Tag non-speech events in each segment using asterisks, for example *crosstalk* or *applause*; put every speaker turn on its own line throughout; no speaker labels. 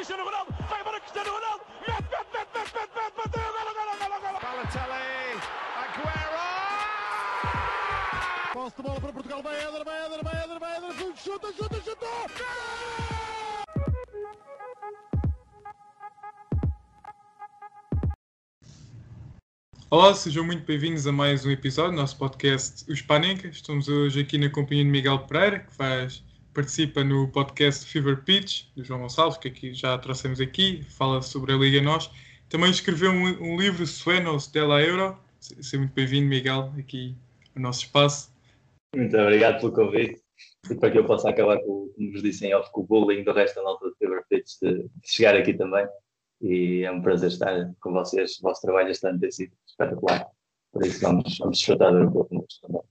Cristiano Ronaldo, vai embora Cristiano Ronaldo, mete, mete, mete, mete, mete, mete, bateu, golo, golo, golo, golo.
Balotelli, Aguero!
Posse de bola para Portugal, vai Éder, vai Éder, vai Éder, vai Éder, chuta, chuta, chuta!
Olá, sejam muito bem-vindos a mais um episódio do nosso podcast Os Panenca. Estamos hoje aqui na companhia de Miguel Pereira, que faz, participa no podcast Fever Pitch, do João Gonçalves, que aqui já trouxemos aqui, fala sobre a Liga Nós. Também escreveu um, um livro, Suenos della Euro. Seja muito bem-vindo, Miguel, aqui no nosso espaço.
Muito obrigado pelo convite e para que eu possa acabar, com, como vos disse em off, com o bullying do resto da nota de Fever Pitch de, de chegar aqui também. E é um prazer estar com vocês. O vosso trabalho este ano tem sido espetacular. Por isso vamos, vamos desfrutar do pouco também.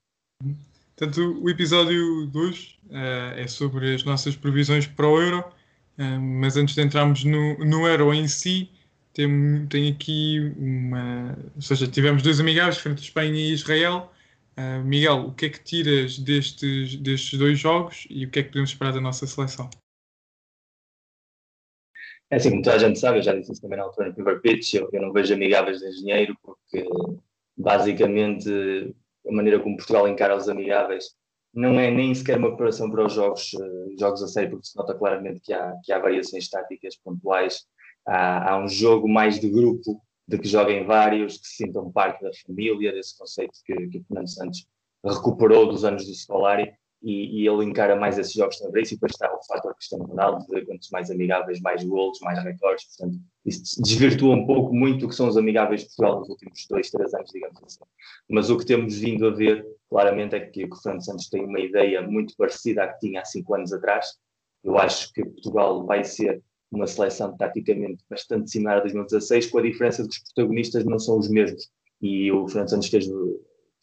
Portanto, o episódio 2 uh, é sobre as nossas previsões para o Euro, uh, mas antes de entrarmos no, no Euro em si, tem, tem aqui uma. Ou seja, tivemos dois amigáveis frente a Espanha e Israel. Uh, Miguel, o que é que tiras destes, destes dois jogos e o que é que podemos esperar da nossa seleção?
É assim, como toda a gente sabe, eu já disse isso também na altura no Fever Pitch, eu, eu não vejo amigáveis de engenheiro porque basicamente a maneira como Portugal encara os amigáveis não é nem sequer uma preparação para os jogos, uh, jogos a sério, porque se nota claramente que há, que há variações táticas pontuais, há, há um jogo mais de grupo, de que joguem vários, que se sintam parte da família, desse conceito que, que o Fernando Santos recuperou dos anos do Scolari, e, e, ele encara mais esses jogos também, e depois está o fator Cristiano Ronaldo, de quantos mais amigáveis, mais gols, mais recordes, portanto, isso desvirtua um pouco muito o que são os amigáveis de Portugal nos últimos dois, três anos, digamos assim. Mas o que temos vindo a ver, claramente, é que o Fernando Santos tem uma ideia muito parecida à que tinha há cinco anos atrás. Eu acho que Portugal vai ser uma seleção taticamente bastante similar a 2016, com a diferença de que os protagonistas não são os mesmos. E o Fernando Santos fez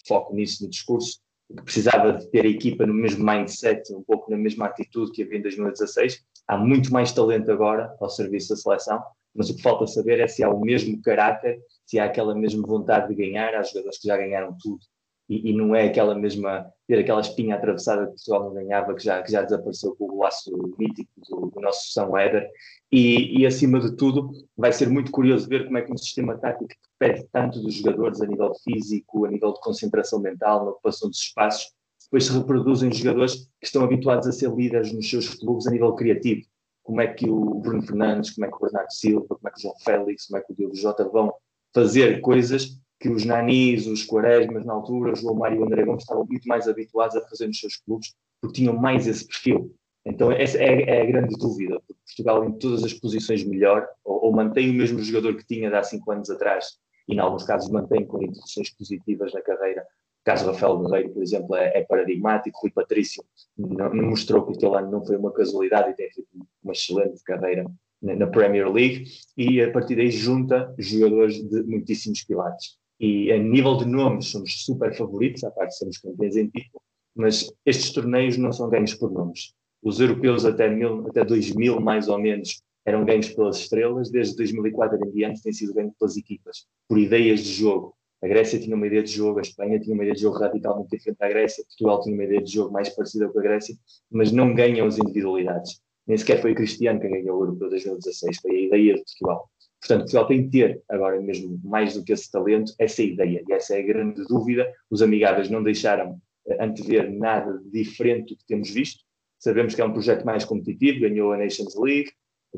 foco nisso no discurso, que precisava de ter a equipa no mesmo mindset, um pouco na mesma atitude que havia em 2016. Há muito mais talento agora ao serviço da seleção, mas o que falta saber é se há o mesmo caráter, se há aquela mesma vontade de ganhar. Há jogadores que já ganharam tudo e, e não é aquela mesma, ter aquela espinha atravessada que Portugal não ganhava, que já, que já desapareceu com o laço mítico do, do nosso São Éder. E, e, acima de tudo, vai ser muito curioso ver como é que um sistema tático que pede tanto dos jogadores a nível físico, a nível de concentração mental, na ocupação dos espaços, depois se reproduzem jogadores que estão habituados a ser líderes nos seus clubes a nível criativo. Como é que o Bruno Fernandes, como é que o Bernardo Silva, como é que o João Félix, como é que o Diogo Jota vão fazer coisas que os Nanis, os Quaresmas na altura, o João Mário e o André Gomes estavam muito mais habituados a fazer nos seus clubes, porque tinham mais esse perfil. Então essa é, é a grande dúvida, Portugal em todas as posições melhor, ou, ou mantém o mesmo jogador que tinha de há cinco anos atrás, e em alguns casos mantém com introduções positivas na carreira. O caso Rafael Guerreiro, por exemplo, é, é paradigmático. Rui Patrício não, não mostrou que aquele ano não foi uma casualidade e tem feito uma excelente carreira na, na Premier League. E a partir daí junta jogadores de muitíssimos pilares e a nível de nomes somos super favoritos, à parte de sermos campeões em título, mas estes torneios não são ganhos por nomes. Os europeus até, mil, até 2000, mais ou menos, eram ganhos pelas estrelas, desde 2004 em diante têm sido ganhos pelas equipas, por ideias de jogo. A Grécia tinha uma ideia de jogo, a Espanha tinha uma ideia de jogo radicalmente diferente da Grécia, Portugal tinha uma ideia de jogo mais parecida com a Grécia, mas não ganham as individualidades. Nem sequer foi Cristiano quem ganhou o Europeu 2016, foi a ideia de Portugal. Portanto, Portugal tem que ter, agora mesmo, mais do que esse talento, essa ideia. E essa é a grande dúvida. Os amigáveis não deixaram eh, antever nada diferente do que temos visto. Sabemos que é um projeto mais competitivo, ganhou a Nations League,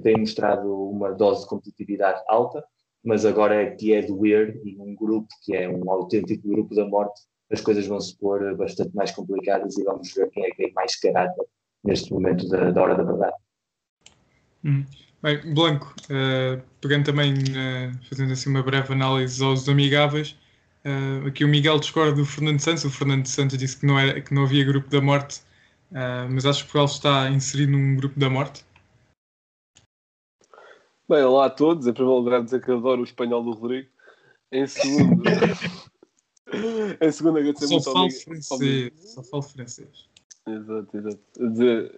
tem mostrado uma dose de competitividade alta, mas agora é que é doer e um grupo que é um autêntico grupo da morte, as coisas vão se pôr bastante mais complicadas e vamos ver quem é que tem mais caráter neste momento da, da hora da verdade.
Hum. Bem, Blanco, uh, pegando também, uh, fazendo assim uma breve análise aos amigáveis, uh, aqui o Miguel discorda do Fernando Santos, o Fernando Santos disse que não, era, que não havia grupo da morte, mas acho que Portugal está inserido num grupo da morte.
Bem, olá a todos, em primeiro lugar dizer que adoro o espanhol do Rodrigo, em segundo... *laughs* em segundo agradecer
só
muito
falo ao francês, Só falo francês.
Exato, exato.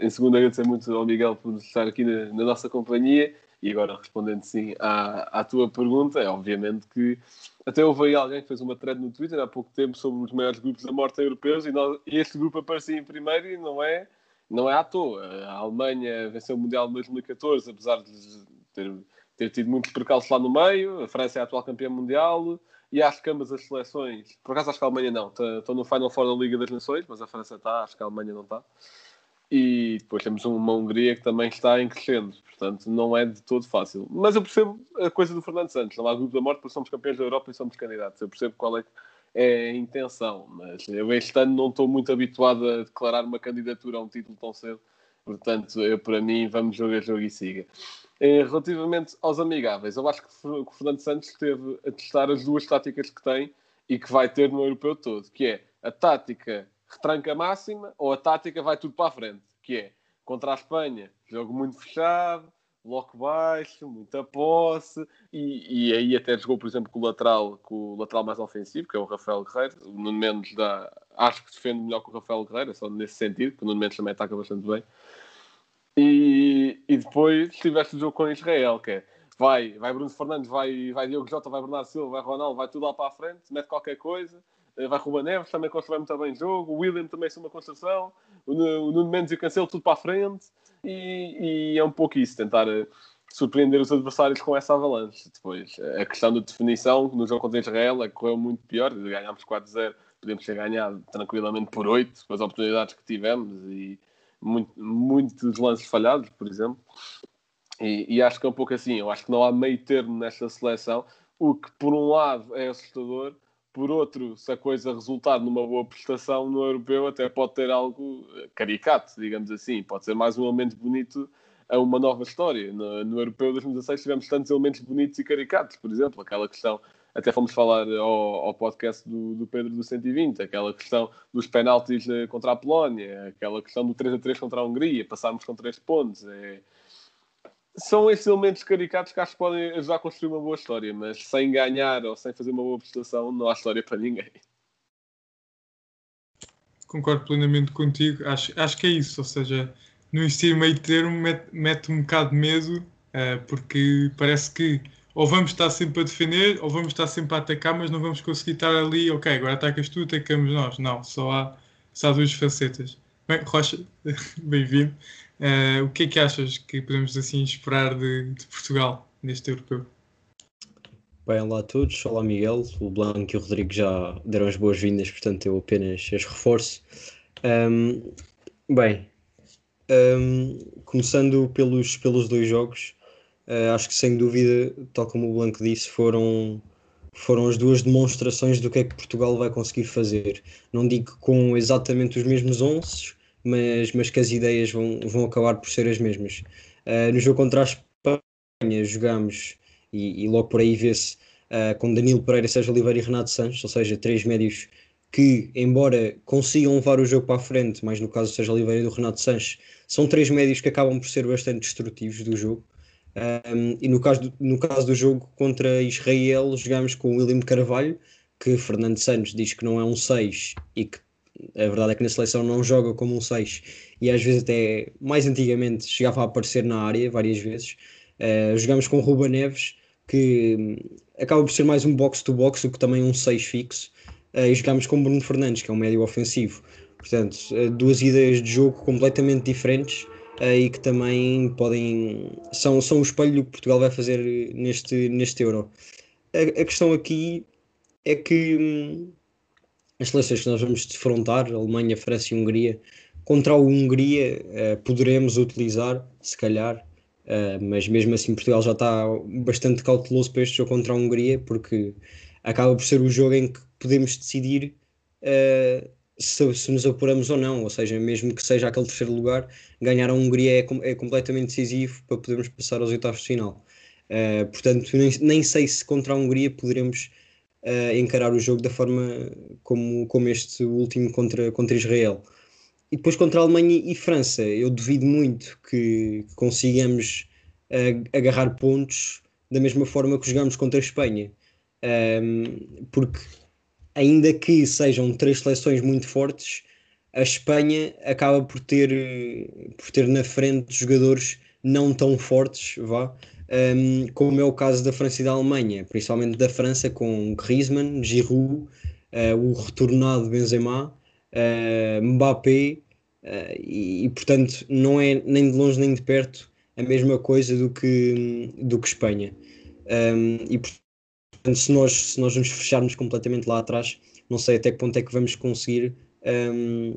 Em segundo, agradecer muito ao Miguel por estar aqui na, na, nossa companhia e agora respondendo sim à, à tua pergunta, é obviamente que até houve aí alguém que fez uma thread no Twitter há pouco tempo sobre os maiores grupos da morte europeus e, nós, e este grupo aparecia em primeiro e não é, não é à toa. A Alemanha venceu o Mundial de 2014, apesar de ter, ter tido muitos percalços lá no meio. A França é a atual campeã mundial e acho que ambas as seleções, por acaso acho que a Alemanha não, estão no Final Four da Liga das Nações, mas a França está, acho que a Alemanha não está. E depois temos uma Hungria que também está em crescendo, portanto não é de todo fácil. Mas eu percebo a coisa do Fernando Santos, não há dúvida da morte, porque somos campeões da Europa e somos candidatos. Eu percebo qual é, é a intenção, mas eu este ano não estou muito habituado a declarar uma candidatura a um título tão cedo, portanto, eu para mim, vamos jogo a jogo e siga. Eh, relativamente aos amigáveis, eu acho que o Fernando Santos esteve a testar as duas táticas que tem e que vai ter no europeu todo, que é a tática retranca máxima ou a tática vai tudo para a frente, que é contra a Espanha, jogo muito fechado, bloco baixo, muita posse, e, e aí até jogou, por exemplo, com o lateral, com o lateral mais ofensivo, que é o Rafael Guerreiro. O Nuno Mendes dá, acho que defende melhor que o Rafael Guerreiro, é só nesse sentido, que o Nuno Mendes também ataca bastante bem. E, e depois tiveste o jogo com Israel, que é vai, vai Bruno Fernandes, vai, vai Diogo Jota, vai Bernardo Silva, vai Ronaldo, vai tudo lá para a frente, mete qualquer coisa eh, vai Ruba Neves, também constrói muito bem o jogo, o William também é uma construção, o Nuno Mendes e o Cancelo tudo para a frente, e, e, é um pouco isso, tentar eh, surpreender os adversários com essa avalanche. Depois, a questão da definição, no jogo contra Israel, é correu muito pior, ganhámos 4-0, podemos ter ganhado tranquilamente por 8, com as oportunidades que tivemos, e muito, muitos lances falhados, por exemplo. E, e, acho que é um pouco assim, eu acho que não há meio termo nesta seleção, o que por um lado é assustador, por outro, se a coisa resultar numa boa prestação no europeu, até pode ter algo caricato, digamos assim. Pode ser mais um elemento bonito a uma nova história. No, no europeu de 2016 tivemos tantos elementos bonitos e caricatos, por exemplo, aquela questão, até fomos falar ao, ao podcast do, do, Pedro do 120, aquela questão dos penaltis eh, contra a Polónia, aquela questão do 3 a 3 contra a Hungria, passarmos com 3 pontos. É, são esses elementos caricatos que acho que podem ajudar a construir uma boa história, mas sem ganhar ou sem fazer uma boa prestação, não há história para ninguém.
Concordo plenamente contigo. Acho, acho que é isso, ou seja, no meio termo mete, mete um bocado de medo, uh, porque parece que ou vamos estar sempre a defender ou vamos estar sempre a atacar, mas não vamos conseguir estar ali, ok, agora atacas tu, atacamos nós. Não, só há, só há duas facetas. Bem, Rocha, *laughs* bem-vindo. Uh, o que é que achas que podemos assim esperar de, de Portugal neste europeu?
Bem, olá a todos, olá Miguel, o Blanco e o Rodrigo já deram as boas-vindas, portanto eu apenas as reforço. Um, bem, um, começando pelos, pelos dois jogos, uh, acho que sem dúvida, tal como o Blanco disse, foram, foram as duas demonstrações do que é que Portugal vai conseguir fazer. Não digo com exatamente os mesmos 11, mas, mas que as ideias vão, vão acabar por ser as mesmas. Uh, no jogo contra a Espanha jogamos e, e logo por aí vê-se uh, com Danilo Pereira, Sérgio Oliveira e Renato Santos, ou seja, três médios que, embora consigam levar o jogo para a frente, mas no caso do Sérgio Oliveira e do Renato Sanches, são três médios que acabam por ser bastante destrutivos do jogo. Um, e no caso, do, no caso do jogo contra Israel, jogamos com o William Carvalho, que Fernando Santos diz que não é um 6 e que a verdade é que na seleção não joga como um 6 e às vezes até mais antigamente chegava a aparecer na área várias vezes. Uh, jogamos com Ruba Neves, que hum, acaba por ser mais um box-to-box do que também um 6 fixo. Uh, e jogamos com Bruno Fernandes, que é um médio ofensivo. Portanto, uh, duas ideias de jogo completamente diferentes e que também podem. são, são o espelho que Portugal vai fazer neste, neste Euro. A, a questão aqui é que hum, as seleções que nós vamos defrontar, Alemanha, França e Hungria, contra a Hungria uh, poderemos utilizar, se calhar, uh, mas mesmo assim Portugal já está bastante cauteloso para este jogo contra a Hungria, porque acaba por ser o jogo em que podemos decidir uh, se, se, nos apuramos ou não, ou seja, mesmo que seja aquele terceiro lugar, ganhar a Hungria é, é completamente decisivo para podermos passar aos oitavos de final. portanto, nem, nem sei se contra a Hungria poderemos uh, encarar o jogo da forma como, como este último contra, contra Israel. E depois contra a Alemanha e França, eu duvido muito que consigamos uh, agarrar pontos da mesma forma que jogamos contra a Espanha. Um, ehm, porque, ainda que sejam três seleções muito fortes, a Espanha acaba por ter, por ter na frente jogadores não tão fortes, vá, um, como é o caso da França e da Alemanha, principalmente da França com Griezmann, Giroud, uh, o retornado Benzema, uh, Mbappé, uh, e, e, portanto não é nem de longe nem de perto a mesma coisa do que, do que Espanha. Um, e portanto, se nós, se nós nos fecharmos completamente lá atrás, não sei até que ponto é que vamos conseguir um,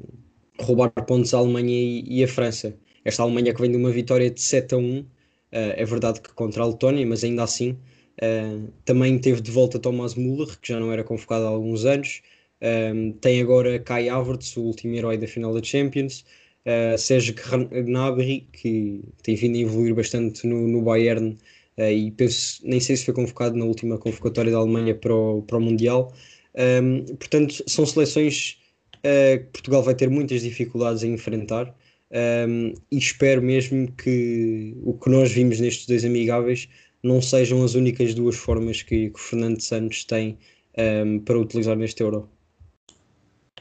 roubar pontos à Alemanha e, e, a França. Esta Alemanha que vem de uma vitória de 7 a 1, uh, é verdade que contra a Letónia, mas ainda assim uh, também teve de volta Thomas Müller, que já não era convocado há alguns anos. Um, tem agora Kai Havertz, o último herói da final da Champions. Uh, Sérgio Gnabry, que tem vindo a evoluir bastante no, no Bayern e penso, nem sei se foi convocado na última convocatória da Alemanha para o, para o Mundial. Um, portanto, são seleções uh, que Portugal vai ter muitas dificuldades em enfrentar um, e espero mesmo que o que nós vimos nestes dois amigáveis não sejam as únicas duas formas que, que o Fernando Santos tem um, para utilizar neste Euro.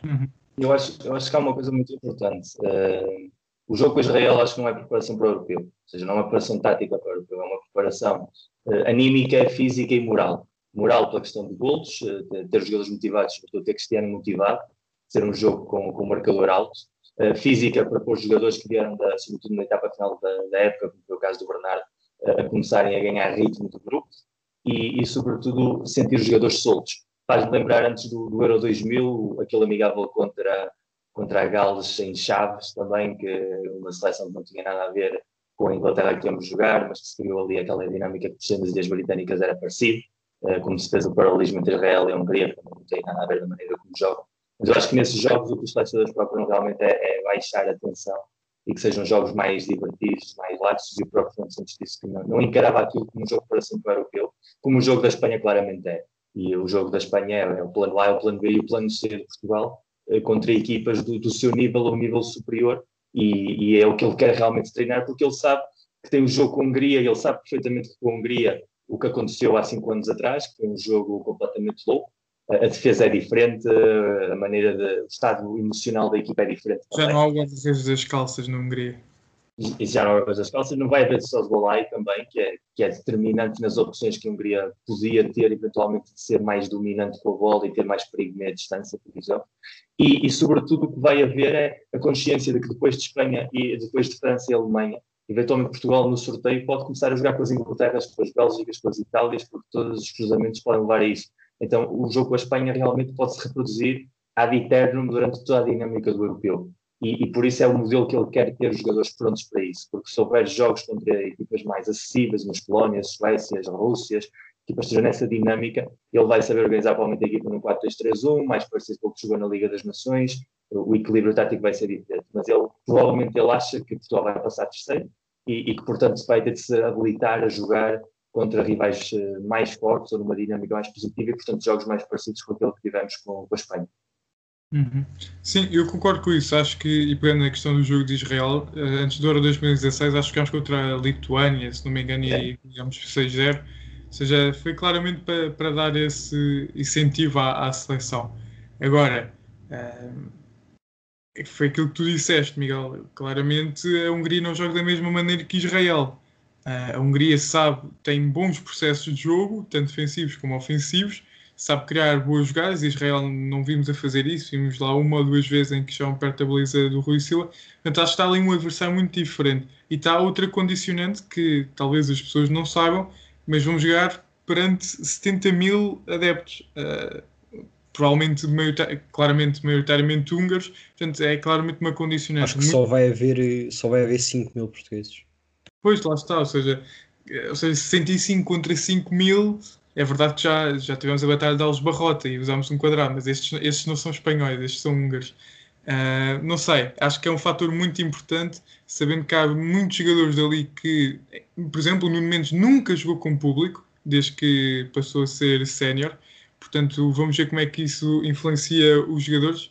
Uhum. Eu, acho, eu acho que há uma coisa muito importante. Uh, o jogo com Israel acho que não é preparação para o europeu, ou seja, não é uma preparação tática para o europeu, é uma preparação uh, anímica, física e moral. Moral pela questão de golos, uh, ter os jogadores motivados, sobretudo ter Cristiano motivado, ser um jogo com, com um marcador alto. Uh, física para pôr os jogadores que vieram, da, sobretudo na etapa final da, da época, como foi o caso do Bernardo, a começarem a ganhar ritmo do grupo e, e, sobretudo, sentir os jogadores soltos faz-me lembrar antes do, do, Euro 2000, aquele amigável contra, contra a Gales em Chaves também, que uma seleção que não tinha nada a ver com a Inglaterra que íamos jogar, mas que se criou ali aquela dinâmica que por as ilhas britânicas era parecido, uh, como se fez o paralelismo entre Israel e Hungria, que não tem nada a ver da maneira como jogam. Mas eu acho que nesses jogos o que os selecionadores procuram realmente é, é, baixar a tensão e que sejam jogos mais divertidos, mais laxos, e o próprio Fernando Santos disse que não, não encarava aquilo como um jogo para sempre europeu, como o jogo da Espanha claramente é. E o jogo da Espanha é, é o plano A, é o plano B e o plano C de Portugal eh, contra equipas do, do seu nível ou nível superior e, e, é o que ele quer realmente treinar porque ele sabe que tem o um jogo com a Hungria e ele sabe perfeitamente que com a Hungria o que aconteceu há cinco anos atrás, que foi um jogo completamente louco, a defesa é diferente, a maneira de, o estado emocional da equipa é diferente.
Já não há o das calças na Hungria
e já não é coisa não vai haver Sosbolai também, que é, que é determinante nas opções que a Hungria podia ter, eventualmente, de ser mais dominante com a bola e ter mais perigo meia distância, por exemplo. E, e, sobretudo, o que vai haver é a consciência de que depois de Espanha e depois de França e Alemanha, eventualmente Portugal no sorteio pode começar a jogar com as Inglaterras, com as Bélgicas, com as Itálias, porque todos os cruzamentos podem levar a isso. Então, o jogo com a Espanha realmente pode se reproduzir ad eternum durante toda a dinâmica do europeu. E, e, por isso é o modelo que ele quer ter os jogadores prontos para isso, porque se houver jogos contra equipas mais acessíveis, nas Polónias, Suécias, Rússias, equipas estejam nessa dinâmica, ele vai saber organizar provavelmente a equipa num 4-3-3-1, mais parecido com o que jogou na Liga das Nações, o equilíbrio tático vai ser diferente, mas ele provavelmente ele acha que Portugal vai passar terceiro e, e que portanto vai ter de se habilitar a jogar contra rivais eh, mais fortes ou numa dinâmica mais positiva e portanto jogos mais parecidos com aquele que tivemos com, com a Espanha.
Uhum. Sim, eu concordo com isso. Acho que, e pegando a questão do jogo de Israel, uh, antes do Euro 2016, acho que ficámos contra a Lituânia, se não me engano, é. e ganhamos 6-0. Ou seja, foi claramente para, para dar esse incentivo à, à seleção. Agora, uh, foi aquilo que tu disseste, Miguel. Claramente, a Hungria não joga da mesma maneira que Israel. Uh, a Hungria sabe, tem bons processos de jogo, tanto defensivos como ofensivos, sabe criar boas jogadas. Israel não vimos a fazer isso, vimos lá uma ou duas vezes em que estão perto da baliza do Rui Silva. Portanto, acho que está ali um adversário muito diferente. E está outra condicionante que talvez as pessoas não saibam, mas vamos jogar perante 70 mil adeptos. Uh, provavelmente, claramente, maioritariamente húngaros. Portanto, é claramente uma condicionante.
Acho que muito... só, vai haver, só vai haver 5 mil portugueses.
Pois, lá está. Ou seja, ou seja 65 contra 5 mil é verdade que já, já tivemos a Batalha de Alves Barrota e usámos um quadrado, mas estes, estes não são espanhóis, estes são húngaros. Uh, não sei, acho que é um fator muito importante, sabendo que há muitos jogadores ali que, por exemplo, o Mendes nunca jogou com público, desde que passou a ser sénior, portanto, vamos ver como é que isso influencia os jogadores.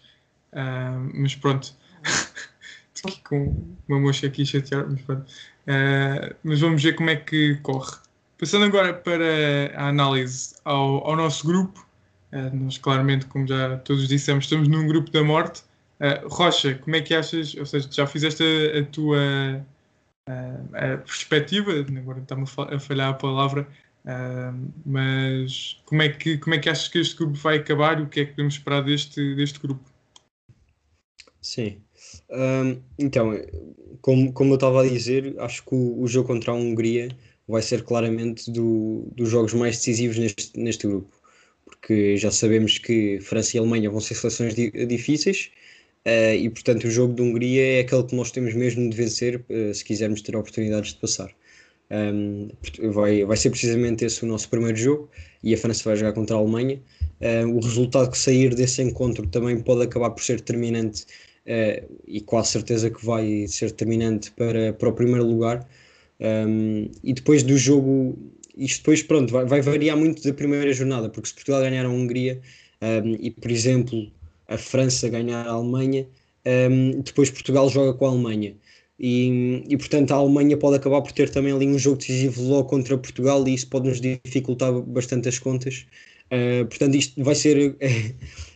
Uh, mas pronto, *laughs* com uma mocha aqui chatear, mas pronto. Uh, mas vamos ver como é que corre. Passando agora para a análise ao, ao nosso grupo, uh, nós claramente, como já todos dissemos, estamos num grupo da morte. Uh, Rocha, como é que achas, ou seja, já fizeste a, a tua uh, a perspectiva, agora está-me a falhar a palavra, mas como é, que, como é que achas que este grupo vai acabar e o que é que podemos esperar deste, deste grupo?
Sim. Hum, então, como, como eu estava a dizer, acho que o, o jogo contra a Hungria vai ser claramente do, dos jogos mais decisivos neste, neste grupo, porque já sabemos que França e Alemanha vão ser seleções di- difíceis eh, e, portanto, o jogo de Hungria é aquele que nós temos mesmo de vencer eh, se quisermos ter oportunidades de passar. Um, vai, vai ser precisamente esse o nosso primeiro jogo e a França vai jogar contra a Alemanha. Uh, o resultado que sair desse encontro também pode acabar por ser determinante uh, e quase certeza que vai ser determinante para, para o primeiro lugar. Um, e depois do jogo, isto depois pronto, vai, vai, variar muito da primeira jornada, porque se Portugal ganhar a Hungria um, e, por exemplo, a França ganhar a Alemanha, depois Portugal joga com a Alemanha. E, e, portanto a Alemanha pode acabar por ter também ali um jogo decisivo logo contra Portugal e isso pode nos dificultar bastante as contas. Uh, portanto, isto vai ser é,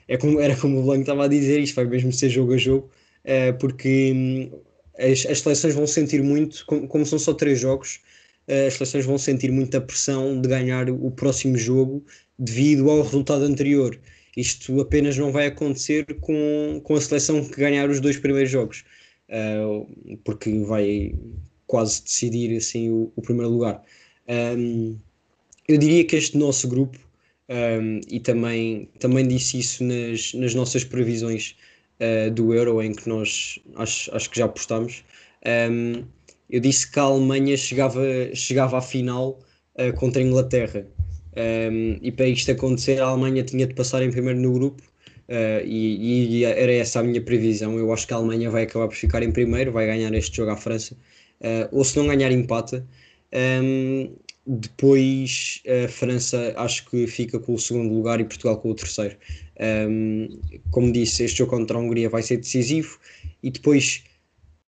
*laughs* é, como, era como o Blanco estava a dizer, isto vai mesmo ser jogo a jogo, uh, porque um, as, as seleções vão sentir muito, como, como são só três jogos, uh, as seleções vão sentir muita pressão de ganhar o próximo jogo devido ao resultado anterior. Isto apenas não vai acontecer com, com a seleção que ganhar os dois primeiros jogos uh, porque vai quase decidir assim o, o primeiro lugar. Um, eu diria que este nosso grupo, um, e também, também disse isso nas, nas nossas previsões uh, do Euro, em que nós acho, acho que já apostámos, um, eu disse que a Alemanha chegava, chegava à final uh, contra a Inglaterra. e para isto acontecer, a Alemanha tinha de passar em primeiro no grupo Uh, e, e, era essa a minha previsão. Eu acho que a Alemanha vai acabar por ficar em primeiro, vai ganhar este jogo à França, ou se não ganhar, empata. Um, depois a França acho que fica com o segundo lugar e Portugal com o terceiro. Um, como disse, este jogo contra a Hungria vai ser decisivo e depois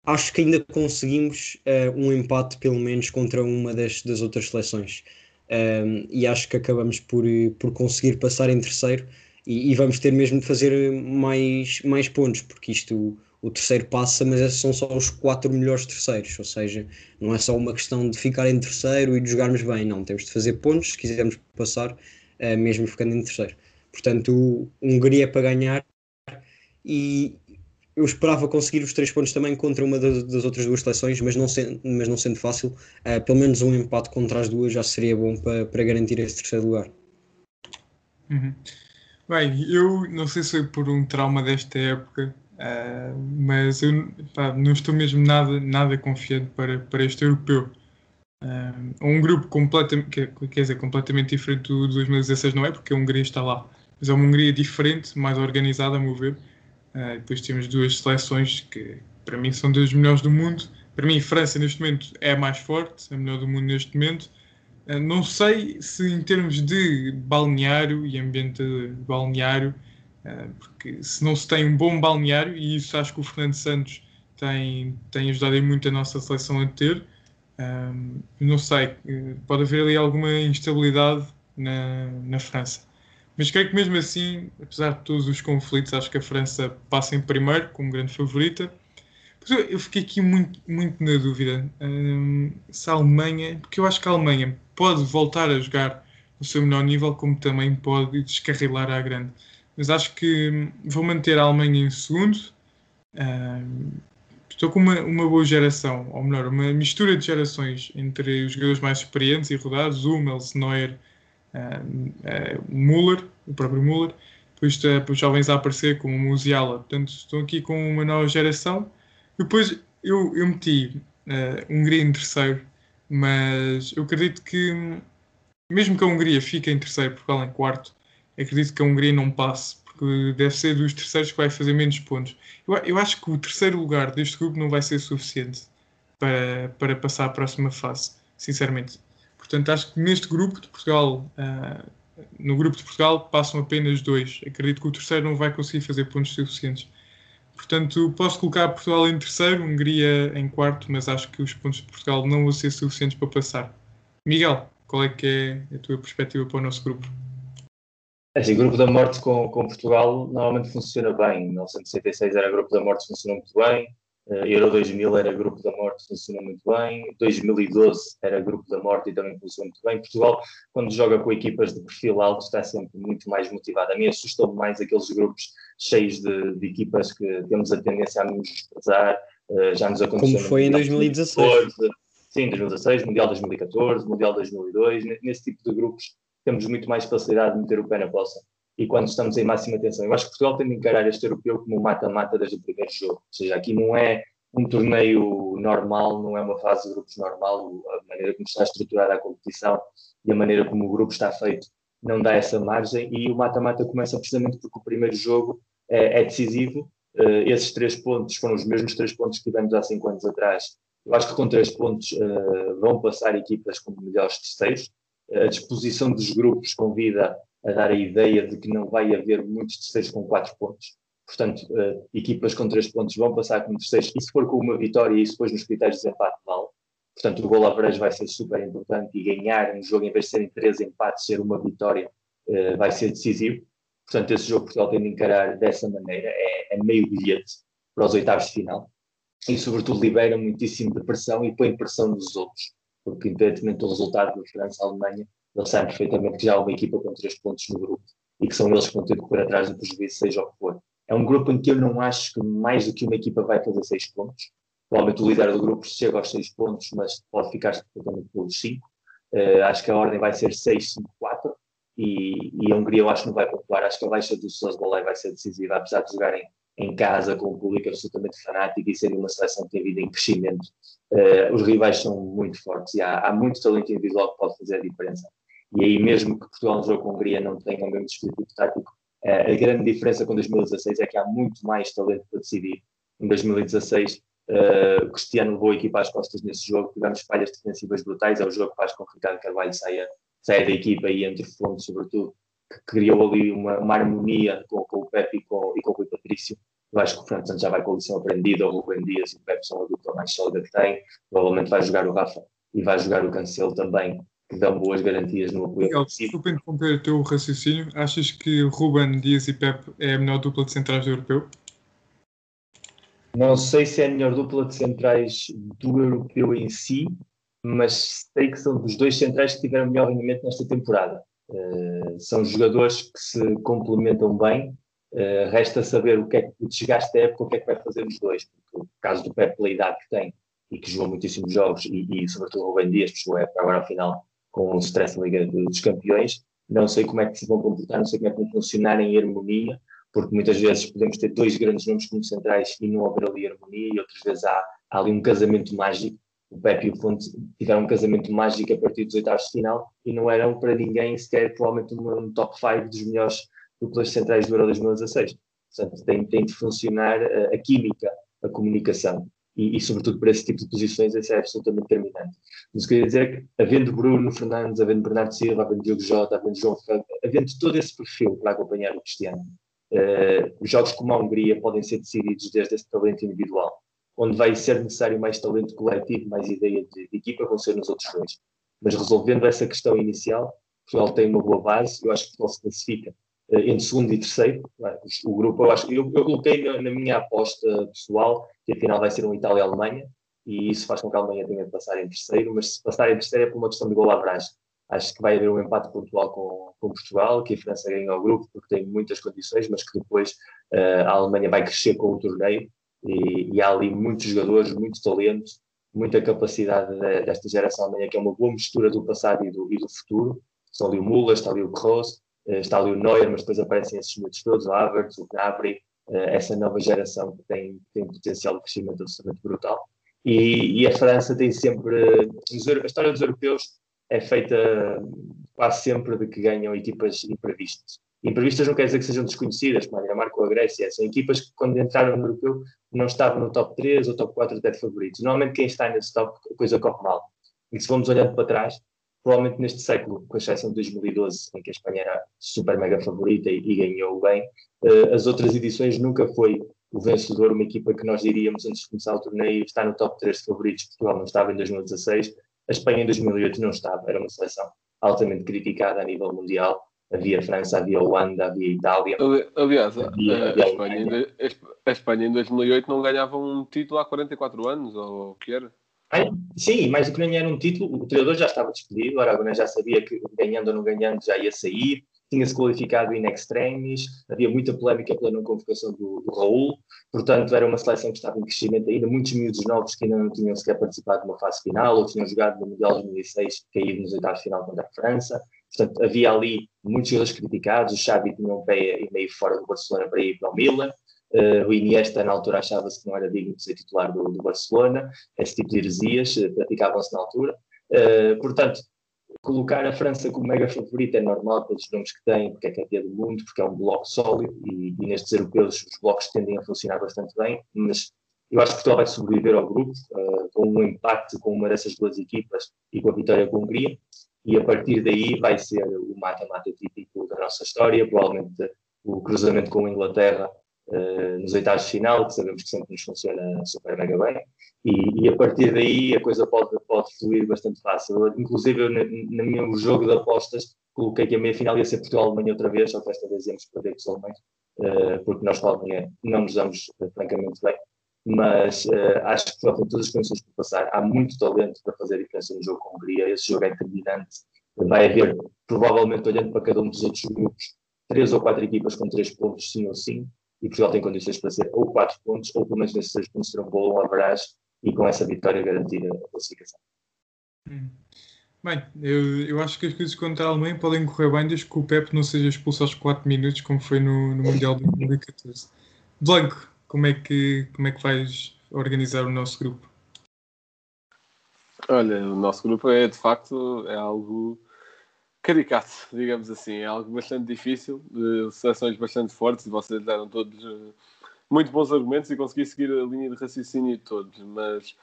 acho que ainda conseguimos uh, um empate, pelo menos, contra uma das, das outras seleções. Um, e acho que acabamos por, por conseguir passar em terceiro e, e, vamos ter mesmo de fazer mais, mais pontos, porque isto o terceiro passa, mas são só os quatro melhores terceiros, ou seja, não é só uma questão de ficar em terceiro e de jogarmos bem, não, temos de fazer pontos se quisermos passar, uh, mesmo ficando em terceiro. Portanto, Hungria é para ganhar e eu esperava conseguir os três pontos também contra uma das, das outras duas seleções, mas não sendo, mas não sendo fácil, uh, pelo menos um empate contra as duas já seria bom para, para garantir esse terceiro lugar.
Uhum. Bem, eu não sei se foi por um trauma desta época, uh, mas eu pá, não estou mesmo nada, nada confiante para, para este europeu. Uh, um grupo completamente, quer dizer, completamente diferente do 2016 não é, porque a Hungria está lá, mas é uma Hungria diferente, mais organizada, a meu ver. Uh, depois temos duas seleções que, para mim, são das melhores do mundo. Para mim, França, neste momento, é a mais forte, a melhor do mundo neste momento. Uh, não sei se, em termos de balneário e ambiente balneário, uh, porque se não se tem um bom balneário, e isso acho que o Fernando Santos tem, tem ajudado muito a nossa seleção a ter, não sei, pode haver ali alguma instabilidade na, na França. Mas creio que mesmo assim, apesar de todos os conflitos, acho que a França passa em primeiro, como grande favorita. Eu fiquei aqui muito, muito na dúvida um, se a Alemanha, porque eu acho que a Alemanha pode voltar a jogar no seu melhor nível, como também pode descarrilar à grande. Mas acho que vou manter a Alemanha em segundo. Um, estou com uma, uma boa geração, ou melhor, uma mistura de gerações entre os jogadores mais experientes e rodados, Hummels, Neuer, uh, uh, Müller, o próprio Müller, depois uh, os jovens a aparecer como o Musiala. Portanto, estou aqui com uma nova geração. Depois eu, eu meti uh, Hungria em terceiro, mas eu acredito que, mesmo que a Hungria fique em terceiro, Portugal em quarto, acredito que a Hungria não passe, porque deve ser dos terceiros que vai fazer menos pontos. Eu, eu acho que o terceiro lugar deste grupo não vai ser suficiente para, para passar à próxima fase, sinceramente. Portanto, acho que neste grupo de Portugal, uh, no grupo de Portugal, passam apenas dois. Acredito que o terceiro não vai conseguir fazer pontos suficientes. Portanto, posso colocar Portugal em terceiro, Hungria em quarto, mas acho que os pontos de Portugal não vão ser suficientes para passar. Miguel, qual é que é a tua perspectiva para o nosso grupo?
Assim, o grupo da morte com, com Portugal normalmente funciona bem. Em 1966 era o grupo da morte, funcionou muito bem. Uh, Euro 2000 era grupo da morte, funcionou muito bem. 2012 era grupo da morte e também funcionou muito bem. Portugal, quando joga com equipas de perfil alto, está sempre muito mais motivado. A mim assustou mais aqueles grupos cheios de, de, equipas que temos a tendência a nos desprezar. Uh, já nos aconteceu.
Como foi em 2016.
sim, 2016, Mundial 2014, Mundial 2002. Nesse tipo de grupos temos muito mais facilidade de meter o pé na poça e quando estamos em máxima tensão. Eu acho que Portugal tem de encarar este europeu como mata-mata desde o primeiro jogo. Ou seja, aqui não é um torneio normal, não é uma fase de grupos normal, a maneira como está estruturada a competição e a maneira como o grupo está feito não dá essa margem e o mata-mata começa precisamente porque o primeiro jogo é, é decisivo. Uh, esses três pontos foram os mesmos três pontos que tivemos há cinco anos atrás. Eu acho que com três pontos uh, vão passar equipas como melhores terceiros. A disposição dos grupos convida a dar a ideia de que não vai haver muitos terceiros com quatro pontos. Portanto, uh, equipas com três pontos vão passar como terceiros, e se for com uma vitória, e depois nos critérios de empate vale. Portanto, o gol average vai ser super importante e ganhar um jogo, em vez de serem três empates, ser uma vitória, uh, vai ser decisivo. Portanto, esse jogo Portugal tem de encarar dessa maneira, é, é meio bilhete para os oitavos de final. E, sobretudo, libera muitíssimo de pressão e põe pressão nos outros, porque, independentemente do resultado da França-Alemanha, ele sabe perfeitamente que já há uma equipa com três pontos no grupo e que são eles que vão ter de correr atrás do prejuízo, seja o que for. É um grupo em que eu não acho que mais do que uma equipa vai fazer seis pontos. Provavelmente o líder do grupo chega aos seis pontos, mas pode ficar perfeitamente pelos cinco. Uh, acho que a ordem vai ser 6-5-4 e, e a Hungria eu acho que não vai pontuar. Acho que a baixa do Sosbolai vai ser decisiva, apesar de jogarem em casa com um público absolutamente fanático e serem uma seleção que tem vida em crescimento. Uh, os rivais são muito fortes e há, há muito talento individual que pode fazer a diferença e aí mesmo que Portugal no jogo com Hungria não tenha o mesmo espírito tático, eh, a grande diferença com 2016 é que há muito mais talento para decidir. Em 2016, uh, o Cristiano levou a equipa às costas nesse jogo, tivemos falhas defensivas brutais, é o jogo que faz com que Ricardo Carvalho saia, saia da equipa e entre fontes, sobretudo, que criou ali uma, uma harmonia com, com, o Pepe e com, e com o Rui Patrício. Eu acho que o Fernando Santos já vai com a lição aprendida, o Rubem Dias e o Pepe são a dupla mais sólida que tem, provavelmente vai jogar o Rafa e vai jogar o Cancelo também, que dão boas garantias no apoio
Miguel, desculpa interromper o teu raciocínio. Achas que Ruben, Dias e Pep é a melhor dupla de centrais do europeu?
Não sei se é a melhor dupla de centrais do europeu em si, mas sei que são dos dois centrais que tiveram melhor rendimento nesta temporada. Uh, são jogadores que se complementam bem. Uh, resta saber o que é que o desgaste da época, o que é que vai fazer os dois. Porque o caso do Pep, pela idade que tem e que jogou muitíssimos jogos, e, e sobretudo o Rubem Dias, que jogou agora ao final com o stress da Liga dos Campeões. Não sei como é que se vão comportar, não sei como é que vão funcionar em harmonia, porque muitas vezes podemos ter dois grandes nomes como centrais e não haver ali harmonia, e outras vezes há, há ali um casamento mágico. O Pepe e o Fonte tiveram um casamento mágico a partir dos oitavos de final e não eram para ninguém sequer provavelmente um, top 5 dos melhores duplas centrais do Euro 2016. Portanto, tem, tem de funcionar a, a química, a comunicação e, e, sobretudo para esse tipo de posições, isso é absolutamente determinante. Mas queria dizer que, havendo Bruno Fernandes, havendo Bernardo Silva, havendo Diogo Jota, havendo João Ferreira, havendo todo esse perfil para acompanhar o Cristiano, uh, jogos como a Hungria podem ser decididos desde esse talento individual. Onde vai ser necessário mais talento coletivo, mais ideia de, de equipa, vão ser nos outros dois. Mas resolvendo essa questão inicial, Portugal tem uma boa base, eu acho que Portugal se classifica entre segundo e terceiro. O grupo, eu acho eu, eu coloquei na, na minha aposta pessoal que a final vai ser um Itália-Alemanha, e isso faz com que a Alemanha tenha de passar em terceiro, mas se passar em terceiro é por uma questão de gol average. Acho que vai haver um empate pontual com, com Portugal, que a França ganha o grupo porque tem muitas condições, mas que depois uh, a Alemanha vai crescer com o torneio e, e, há ali muitos jogadores, muito talento, muita capacidade de, desta geração alemã, que é uma boa mistura do passado e do, e do futuro. Está ali o Müller, está ali o Kroos, está ali o Neuer, mas depois aparecem esses muitos todos, o Havertz, o Gnabry, uh, essa nova geração que tem, tem potencial de crescimento absolutamente brutal. E, e, a França tem sempre. A história dos europeus é feita quase sempre de que ganham equipas imprevistas. Imprevistas não quer dizer que sejam desconhecidas, como a Dinamarca ou a Grécia. São equipas que, quando entraram no europeu, não estavam no top 3 ou top 4 até favoritos. Normalmente, quem está nesse top, a coisa corre mal. E se vamos olhando para trás, provavelmente neste século, com exceção de 2012, em que a Espanha era super mega favorita e, e ganhou bem, uh, as outras edições nunca foi o vencedor, uma equipa que nós diríamos antes de começar o torneio, está no top 3 de favoritos. Portugal não estava em 2016, a Espanha em 2008 não estava, era uma seleção altamente criticada a nível mundial. Havia França, havia Holanda, havia Itália.
Ali- Aliás,
Havia-
a- a Espanha, em a Espanha em 2008 não ganhava um título há 44 anos, ou o que era?
Sim, mais do que nem era um título, o treinador já estava despedido, o Aragonés já sabia que ganhando ou não ganhando já ia sair, tinha-se qualificado in extremis, havia muita polémica pela não convocação do, do Raul, portanto era uma seleção que estava em crescimento ainda, muitos miúdos novos que ainda não tinham sequer participado de uma fase final, ou tinham jogado no Mundial de 2006, caído nos oitavos de final contra a França, portanto havia ali muitos jogadores criticados, o Xavi tinha um pé e meio fora do Barcelona para ir para o Milan, Uh, o Iniesta, na altura, achava-se que não era digno de ser titular do, do Barcelona. Esse tipo de heresias uh, praticavam-se na altura. Uh, portanto, colocar a França como mega favorita é normal pelos nomes que tem, porque é campeã do mundo, porque é um bloco sólido e, e nestes europeus os blocos tendem a funcionar bastante bem. Mas eu acho que Portugal vai sobreviver ao grupo uh, com um empate com uma dessas duas equipas e com a vitória com a Hungria. E a partir daí vai ser o mata-mata típico da nossa história, provavelmente o cruzamento com a Inglaterra Uh, nos oitavos de final, que sabemos que sempre nos funciona super mega bem, e, e, a partir daí a coisa pode, pode fluir bastante fácil. Inclusive, no meu jogo de apostas, coloquei que a meia final ia ser Portugal-Alemanha outra vez, só que esta vez íamos perder com os alemães, uh, porque nós com a Alemanha não nos damos uh, francamente bem. Mas acho que tem todas as condições para passar. Há muito talento para fazer diferença no jogo com a Hungria. Esse jogo é determinante. Vai haver, provavelmente, olhando para cada um dos outros grupos, três ou quatro equipas com três pontos, sim ou sim e Portugal tem condições para ser ou 4 pontos, ou pelo menos nesses 3 pontos ter um bom average e com essa vitória garantir a classificação.
Hum. Bem, eu, eu acho que as coisas contra a Alemanha podem correr bem desde que o Pep não seja expulso aos 4 minutos, como foi no, no Mundial de 2014. Blanco, como é, que, como é que vais organizar o nosso grupo?
Olha, o nosso grupo é de facto é algo caricato, digamos assim. É algo bastante difícil, de seleções bastante fortes, e vocês deram todos uh, muito bons argumentos e consegui seguir a linha de raciocínio de todos. Mas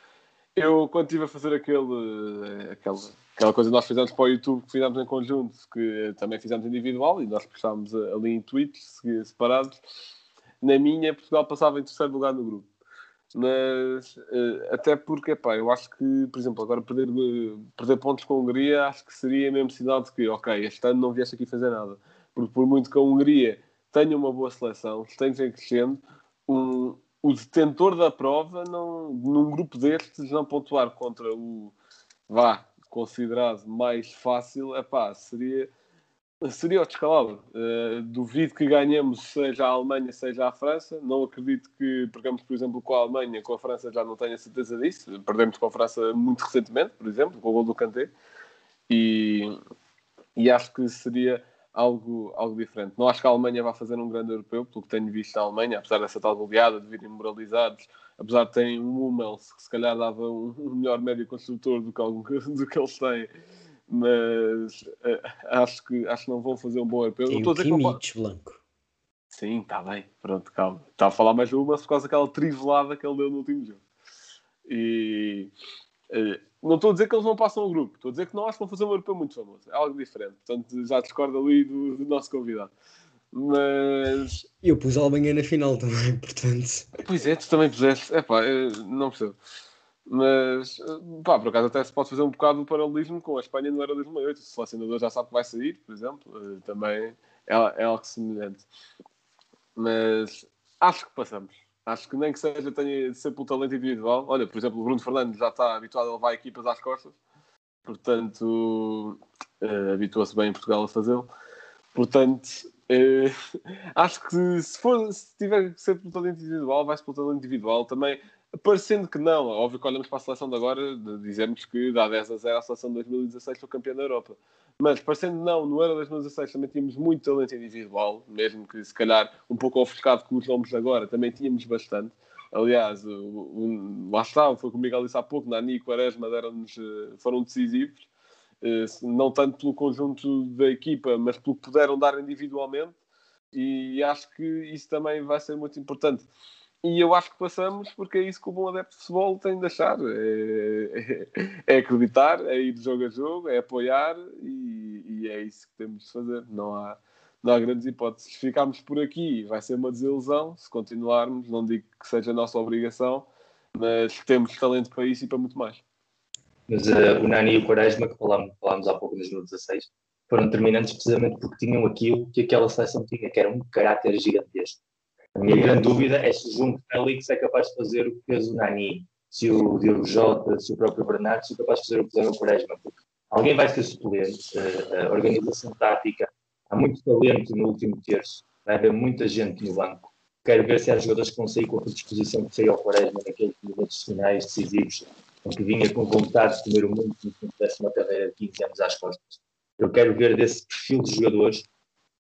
eu, quando estive a fazer aquele, uh, aquela, aquela coisa que nós fizemos para o YouTube, que fizemos em conjunto, que também fizemos individual, e nós postámos ali em tweets separados, na minha, Portugal passava em terceiro lugar no grupo. Mas uh, até porque, pá, eu acho que, por exemplo, agora perder, uh, perder pontos com a Hungria acho que seria mesmo sinal de que, ok, este ano não vieste aqui fazer nada. Porque por muito que a Hungria tenha uma boa seleção, esteja crescendo, um, o detentor da prova, não, num grupo destes, não pontuar contra o, vá, considerado mais fácil, é pá, seria seria o descalabro. Uh, duvido que ganhemos seja a Alemanha, seja a França. Não acredito que percamos, por exemplo, com a Alemanha, com a França já não tenho a certeza disso. Perdemos com a França muito recentemente, por exemplo, com o gol do Kanté. E, e acho que seria algo, algo diferente. Não acho que a Alemanha vá fazer um grande europeu, pelo que tenho visto a Alemanha, apesar dessa tal goleada, de virem moralizados, apesar de terem um Hummels, que se calhar dava um, melhor médio construtor do que, algum, *laughs* do que eles têm mas uh, acho, que, acho que não vão fazer um bom europeu.
Tem
não
o Kimmich,
não...
Blanco.
Sim, está bem. Pronto, calma. Está a falar mais uma por causa daquela trivelada que ele deu no último jogo. E uh, não estou a dizer que eles não passam o grupo. Estou a dizer que não acho que vão fazer um europeu muito famoso. É algo diferente. Portanto, já discordo ali do, do nosso convidado. Mas...
Eu pus a Alemanha na final também, *laughs* portanto...
Pois é, tu também puseste. É pá, não percebo. Mas, pá, por acaso até se pode fazer um bocado de paralelismo com a Espanha no Euro 2008. O selecionador já sabe que vai sair, por exemplo. Também é, é algo semelhante. Mas acho que passamos. Acho que nem que seja tenha de ser pelo talento individual. Olha, por exemplo, o Bruno Fernandes já está habituado a levar equipas às costas. Portanto, uh, habitua-se bem em Portugal a fazê-lo. Portanto, uh, *laughs* acho que se, for, se tiver que ser pelo talento individual, vai-se pelo talento individual. Também Parecendo que não, óbvio que olhamos para a seleção de agora, dizemos que dá 10 a 0 a seleção de 2016 foi campeã da Europa. Mas parecendo não, no Euro 2016 também tínhamos muito talento individual, mesmo que se calhar um pouco ofuscado com os nomes de agora, também tínhamos bastante. Aliás, o, o, lá está, foi como o Miguel há pouco, Nani e Quaresma foram decisivos, não tanto pelo conjunto da equipa, mas pelo que puderam dar individualmente, e acho que isso também vai ser muito importante. E eu acho que passamos porque é isso que o bom adepto de futebol tem de achar. É, é, é acreditar, é ir de jogo a jogo, é apoiar e, e, é isso que temos de fazer. Não há, não há grandes hipóteses. Se ficarmos por aqui vai ser uma desilusão. Se continuarmos, não digo que seja a nossa obrigação, mas temos talento para isso e para muito mais.
Mas uh, o Nani e o Quaresma, que falámos, falámos há pouco em 2016, foram determinantes precisamente porque tinham aquilo que aquela seleção tinha, que era um caráter gigantesco. A minha grande dúvida é se o João Félix é capaz de fazer o que fez o Nani, se o Diogo Jota, se o próprio Bernardo, se é capaz de fazer o que fizeram o Quaresma, alguém vai ser suplente, a organização tática, há muito talento no último terço, vai haver muita gente no banco. Quero ver se há jogadores que vão sair com a predisposição que saiu ao Quaresma naqueles momentos finais decisivos, em que vinha com vontade de comer o mundo como se tivesse uma carreira de 15 anos às costas. Eu quero ver desse perfil de jogadores,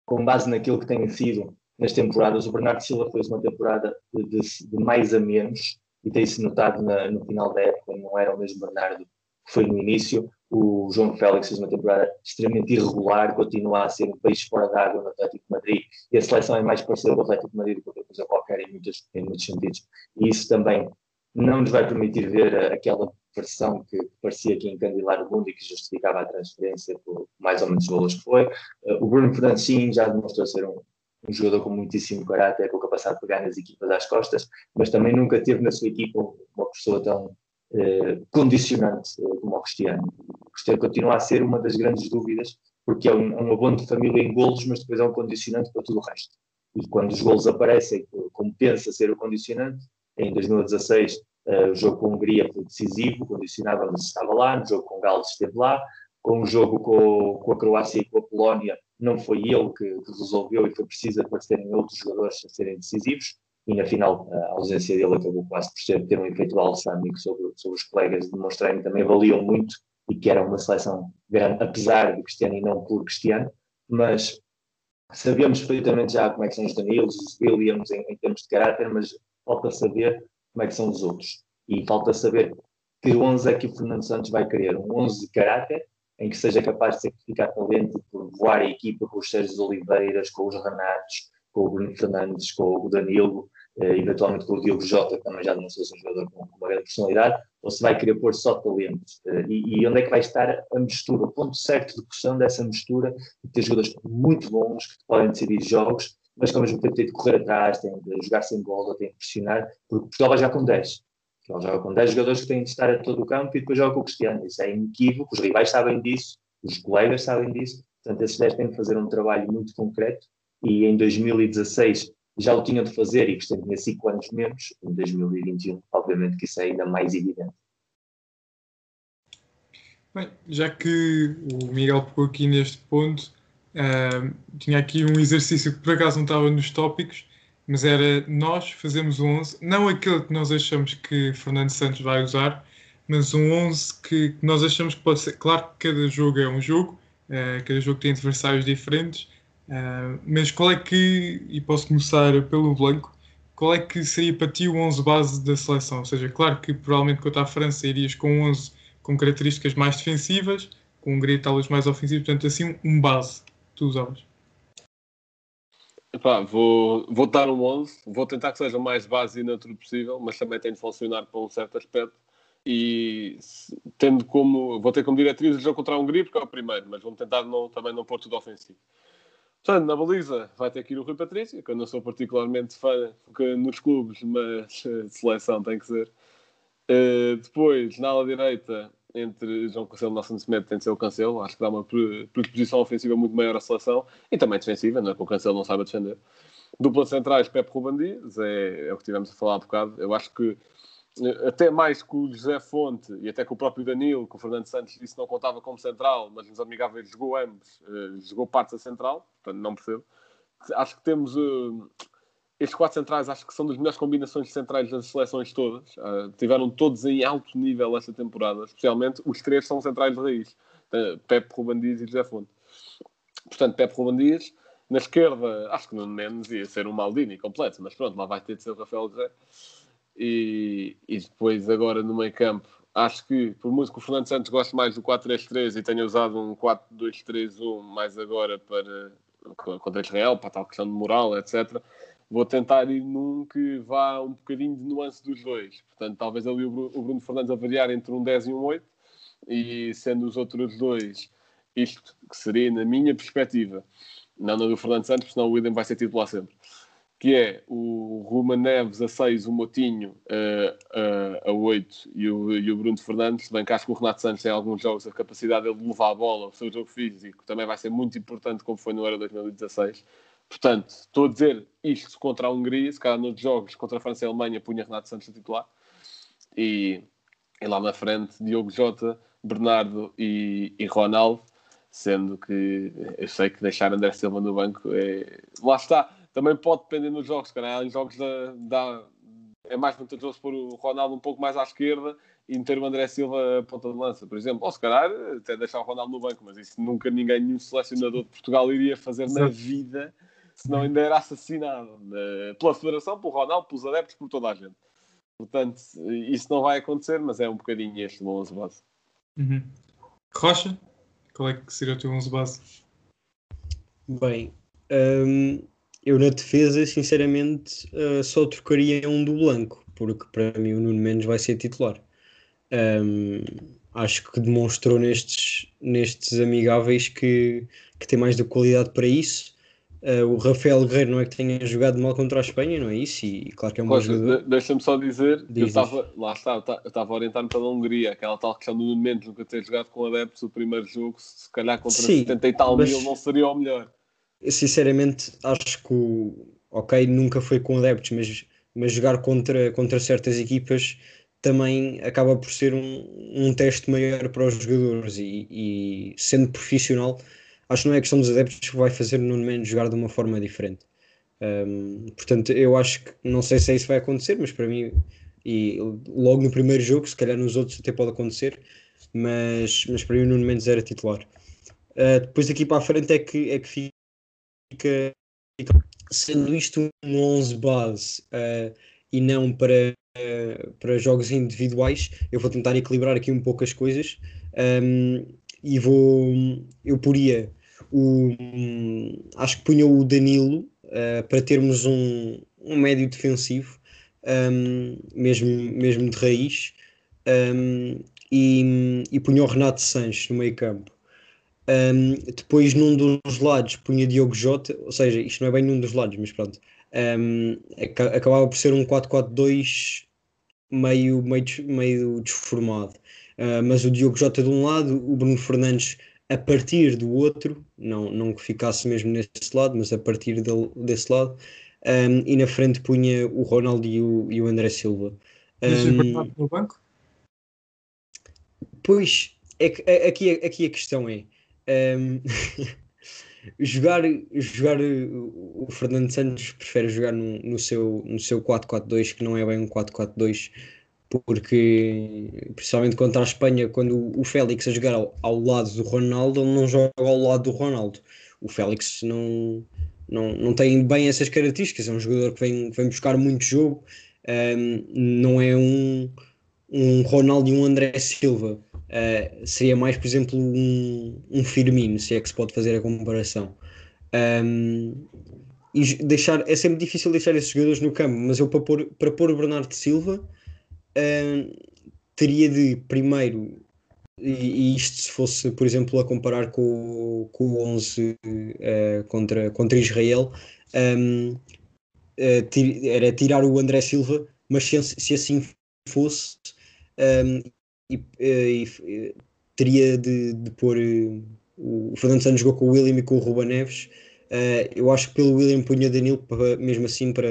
com base naquilo que tem sido nas temporadas. O Bernardo Silva fez uma temporada de, de, de mais a menos e tem-se notado na, no final da época, não era o mesmo Bernardo que foi no início. O João Félix fez uma temporada extremamente irregular, continua a ser um peixe fora d'água no Atlético de Madrid e a seleção é mais parecida com o Atlético de Madrid do que outra coisa qualquer em muitos, em muitos sentidos. E isso também não nos vai permitir ver aquela versão que parecia que encandilar o mundo e que justificava a transferência por mais ou menos os valores que foi. O Bruno Fernandes já demonstrou ser um, um jogador com muitíssimo caráter, com capacidade de pegar nas equipas às costas, mas também nunca teve na sua equipa uma pessoa tão eh, condicionante eh, como o Cristiano. O Cristiano continua a ser uma das grandes dúvidas, porque é um, um abono de família em golos, mas depois é um condicionante para tudo o resto. E quando os golos aparecem, como pensa ser o condicionante, em 2016 uh, eh, o jogo com a Hungria foi decisivo, condicionava, mas estava lá, no jogo com o Gales esteve lá, com o jogo com, com a Croácia e com a Polónia não foi ele que, que resolveu e foi preciso aparecerem outros jogadores a serem decisivos e na final a ausência dele acabou quase por ser, ter um efeito balsâmico sobre, sobre os colegas, demonstrarem que também valiam muito e que era uma seleção grande, apesar de Cristiano e não por Cristiano, mas sabemos perfeitamente já como é que são os Danilos, os Williams em, em termos de caráter, mas falta saber como é que são os outros. E falta saber que 11 é que o Fernando Santos vai querer, um 11 de caráter em que seja capaz de sacrificar talento por voar a equipa com os Sérgio Oliveiras, com os Renatos, com o Bruno Fernandes, com o Danilo, eh, eventualmente com o Diogo Jota, que também já demonstrou ser um jogador com, com uma grande personalidade, ou se vai querer pôr só talento. Eh, e, e, onde é que vai estar a mistura, o ponto certo de cussão dessa mistura, de ter jogadores muito bons que podem decidir jogos, mas que ao mesmo tempo têm de correr atrás, têm de jogar sem bola, têm de pressionar, porque Portugal vai já com 10. Ele joga com 10 jogadores que têm de estar a todo o campo e depois joga com o Cristiano. Isso é inequívoco, os rivais sabem disso, os colegas sabem disso. Portanto, esses 10 têm de fazer um trabalho muito concreto e em 2016 já o tinham de fazer e Cristiano tinha 5 anos menos. Em 2021, obviamente que isso é ainda mais evidente.
Bem, já que o Miguel pegou aqui neste ponto, uh, tinha aqui um exercício que por acaso não estava nos tópicos, mas era nós fazemos um 11, não aquele que nós achamos que Fernando Santos vai usar, mas um 11 que, nós achamos que pode ser. Claro que cada jogo é um jogo, uh, cada jogo tem adversários diferentes, uh, mas qual é que, e posso começar pelo Blanco, qual é que seria para ti o 11 base da seleção? Ou seja, claro que provavelmente quanto à França irias com um 11 com características mais defensivas, com Hungria talvez mais ofensivo, portanto assim um base tu usavas.
Epá, vou, vou dar um 11, vou tentar que seja o mais base e neutro possível, mas também tem de funcionar para um certo aspecto. E tendo como, vou ter como diretriz o jogo contra a Hungria, porque é o primeiro, mas vamos tentar não, também não pôr tudo ofensivo. Portanto, na baliza vai ter que ir o Rui Patrício, que eu não sou particularmente fã nos clubes, mas a seleção tem que ser. Uh, depois, na ala direita, entre João Cancelo e Nelson Semedo tem de ser o Cancelo. Acho que dá uma predisposição ofensiva muito maior à seleção e também defensiva, não é que o Cancelo não saiba defender. Dupla centrais, Pepe Ruben é, é o que tivemos a falar há bocado. Eu acho que eh, até mais que o José Fonte e até que o próprio Danilo, que o Fernando Santos disse não contava como central, mas nos amigáveis jogou ambos, uh, jogou parte da central, portanto não percebo. Acho que temos uh, estes quatro centrais acho que são das melhores combinações de centrais das seleções todas. Uh, tiveram todos em alto nível esta temporada, especialmente os três são centrais de raiz: Pepe, Ruben Dias e José Fonte. Portanto, Pepe, Ruben Dias. Na esquerda, acho que no menos ia ser um Maldini completo, mas pronto, lá vai ter de ser o Rafael José. E, e depois, agora no meio campo, acho que, por muito que o Fernando Santos goste mais do 4-3-3 e tenha usado um 4-2-3-1 mais agora para contra Israel, para tal questão de moral, etc vou tentar ir num que vá um bocadinho de nuance dos dois. Portanto, talvez ali o Bruno Fernandes a variar entre um 10 e um 8, e sendo os outros dois, isto que seria na minha perspectiva, não na do Fernando Santos, senão o William vai ser titular sempre. que é o Ruma Neves a 6, o Motinho a, a, a 8 e o, e o Bruno Fernandes. Bem que acho que o Renato Santos tem alguns jogos, a capacidade de levar a bola, o seu jogo físico, também vai ser muito importante, como foi no Euro 2016. Portanto, estou a dizer isto contra a Hungria, se calhar nos jogos contra a França e a Alemanha punha Renato Santos a titular. E, e lá na frente, Diogo Jota, Bernardo e, e Ronaldo, sendo que eu sei que deixar André Silva no banco é... Lá está, também pode depender nos jogos, cara. Em jogos da, da, é mais vantajoso pôr o Ronaldo um pouco mais à esquerda e meter o André Silva a ponta de lança, por exemplo. Ou se calhar até deixar o Ronaldo no banco, mas isso nunca ninguém, nenhum selecionador de Portugal iria fazer na vida, senão ainda era assassinado né? pela Federação, pelo Ronaldo, pelos adeptos, por toda a gente. Portanto, isso não vai acontecer, mas é um bocadinho este o 11 base.
Uhum. Rocha, qual é que seria o teu 11 base?
Bem, hum, eu na defesa, sinceramente, uh, só trocaria um do Blanco, porque para mim o Nuno Mendes vai ser titular. Um, acho que demonstrou nestes, nestes amigáveis que, que tem mais da qualidade para isso. Uh, o Rafael Guerreiro não é que tenha jogado mal contra a Espanha, não é isso? E claro que é um bom jogador.
Deixa-me só dizer, Diz eu estava, lá está, eu estava a orientar-me pela Hungria, aquela tal questão do Mendes nunca ter jogado com adeptos o primeiro jogo, se calhar contra Sim, 70 e tal mil não seria o melhor
sinceramente acho que o ok, nunca foi com adeptos, mas, mas jogar contra, contra certas equipas também acaba por ser um, um teste maior para os jogadores e, e, sendo profissional, acho que não é questão dos adeptos que vai fazer no menos jogar de uma forma diferente. Um, portanto, eu acho que não sei se isso vai acontecer, mas para mim, e logo no primeiro jogo, se calhar nos outros até pode acontecer, mas, mas para mim o Nuno Mendes era titular. Uh, depois daqui para a frente é que, é que fica fica, sendo isto um 11 base uh, e não para, uh, para jogos individuais, eu vou tentar equilibrar aqui um pouco as coisas um, e vou eu poria o acho que punha o Danilo uh, para termos um, um médio defensivo um, mesmo, mesmo de raiz um, e, e punha o Renato Sanches no meio campo um, depois, num dos lados, punha Diogo Jota, ou seja, isto não é bem num dos lados, mas pronto. Acabava por ser um 4-4-2 meio, meio, meio desformado. Uh, mas o Diogo Jota de um lado, o Bruno Fernandes a partir do outro, não, não que ficasse mesmo nesse lado, mas a partir de, desse lado, um, e na frente punha o Ronaldo e o, e o André Silva.
Um, no banco?
Pois, é que, aqui, aqui a questão é um, *laughs* jogar, jogar o Fernando Santos prefere jogar no, no seu, no seu 4-4-2, que não é bem um 4-4-2, porque principalmente contra a Espanha, quando o Félix a jogar ao, ao, lado do Ronaldo, ele não joga ao lado do Ronaldo. O Félix não, não, não tem bem essas características, é um jogador que vem, vem buscar muito jogo, um, não é um, um Ronaldo e um André Silva uh, seria mais, por exemplo, um, um Firmino, se é que se pode fazer a comparação. Um, e deixar, é sempre difícil deixar esses jogadores no campo, mas eu para pôr, para pôr o Bernardo Silva teria de primeiro, e, isto se fosse, por exemplo, a comparar com, com o 11 uh, eh, contra, contra Israel, um, uh, eh, tir, era tirar o André Silva, mas se, se assim fosse, um, e, e, e teria de, de pôr eh, o Fernando Santos jogou com o William e com o Ruba Neves. Uh, eu acho que pelo William punha Danilo para, mesmo assim para,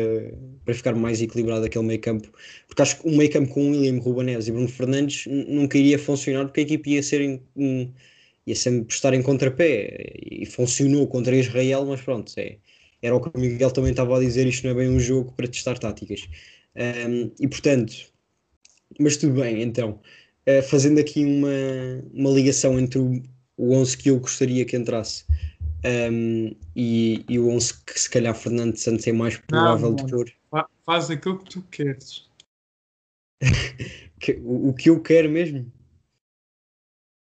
para ficar mais equilibrado aquele meio campo, porque acho que um meio campo com William, Ruba Neves e Bruno Fernandes nunca iria funcionar porque a equipe ia ser um, ia sempre estar em contrapé e funcionou contra Israel, mas pronto, é, era o que o Miguel também estava a dizer, isto não é bem um jogo para testar táticas. Um, e portanto, mas tudo bem, então uh, fazendo aqui uma, uma ligação entre o, o 11 que eu gostaria que entrasse um, e, e, o 11 que se calhar Fernando Santos é mais provável não, de pôr.
Faz aquilo que tu queres. *laughs*
que, o, o, que eu quero mesmo?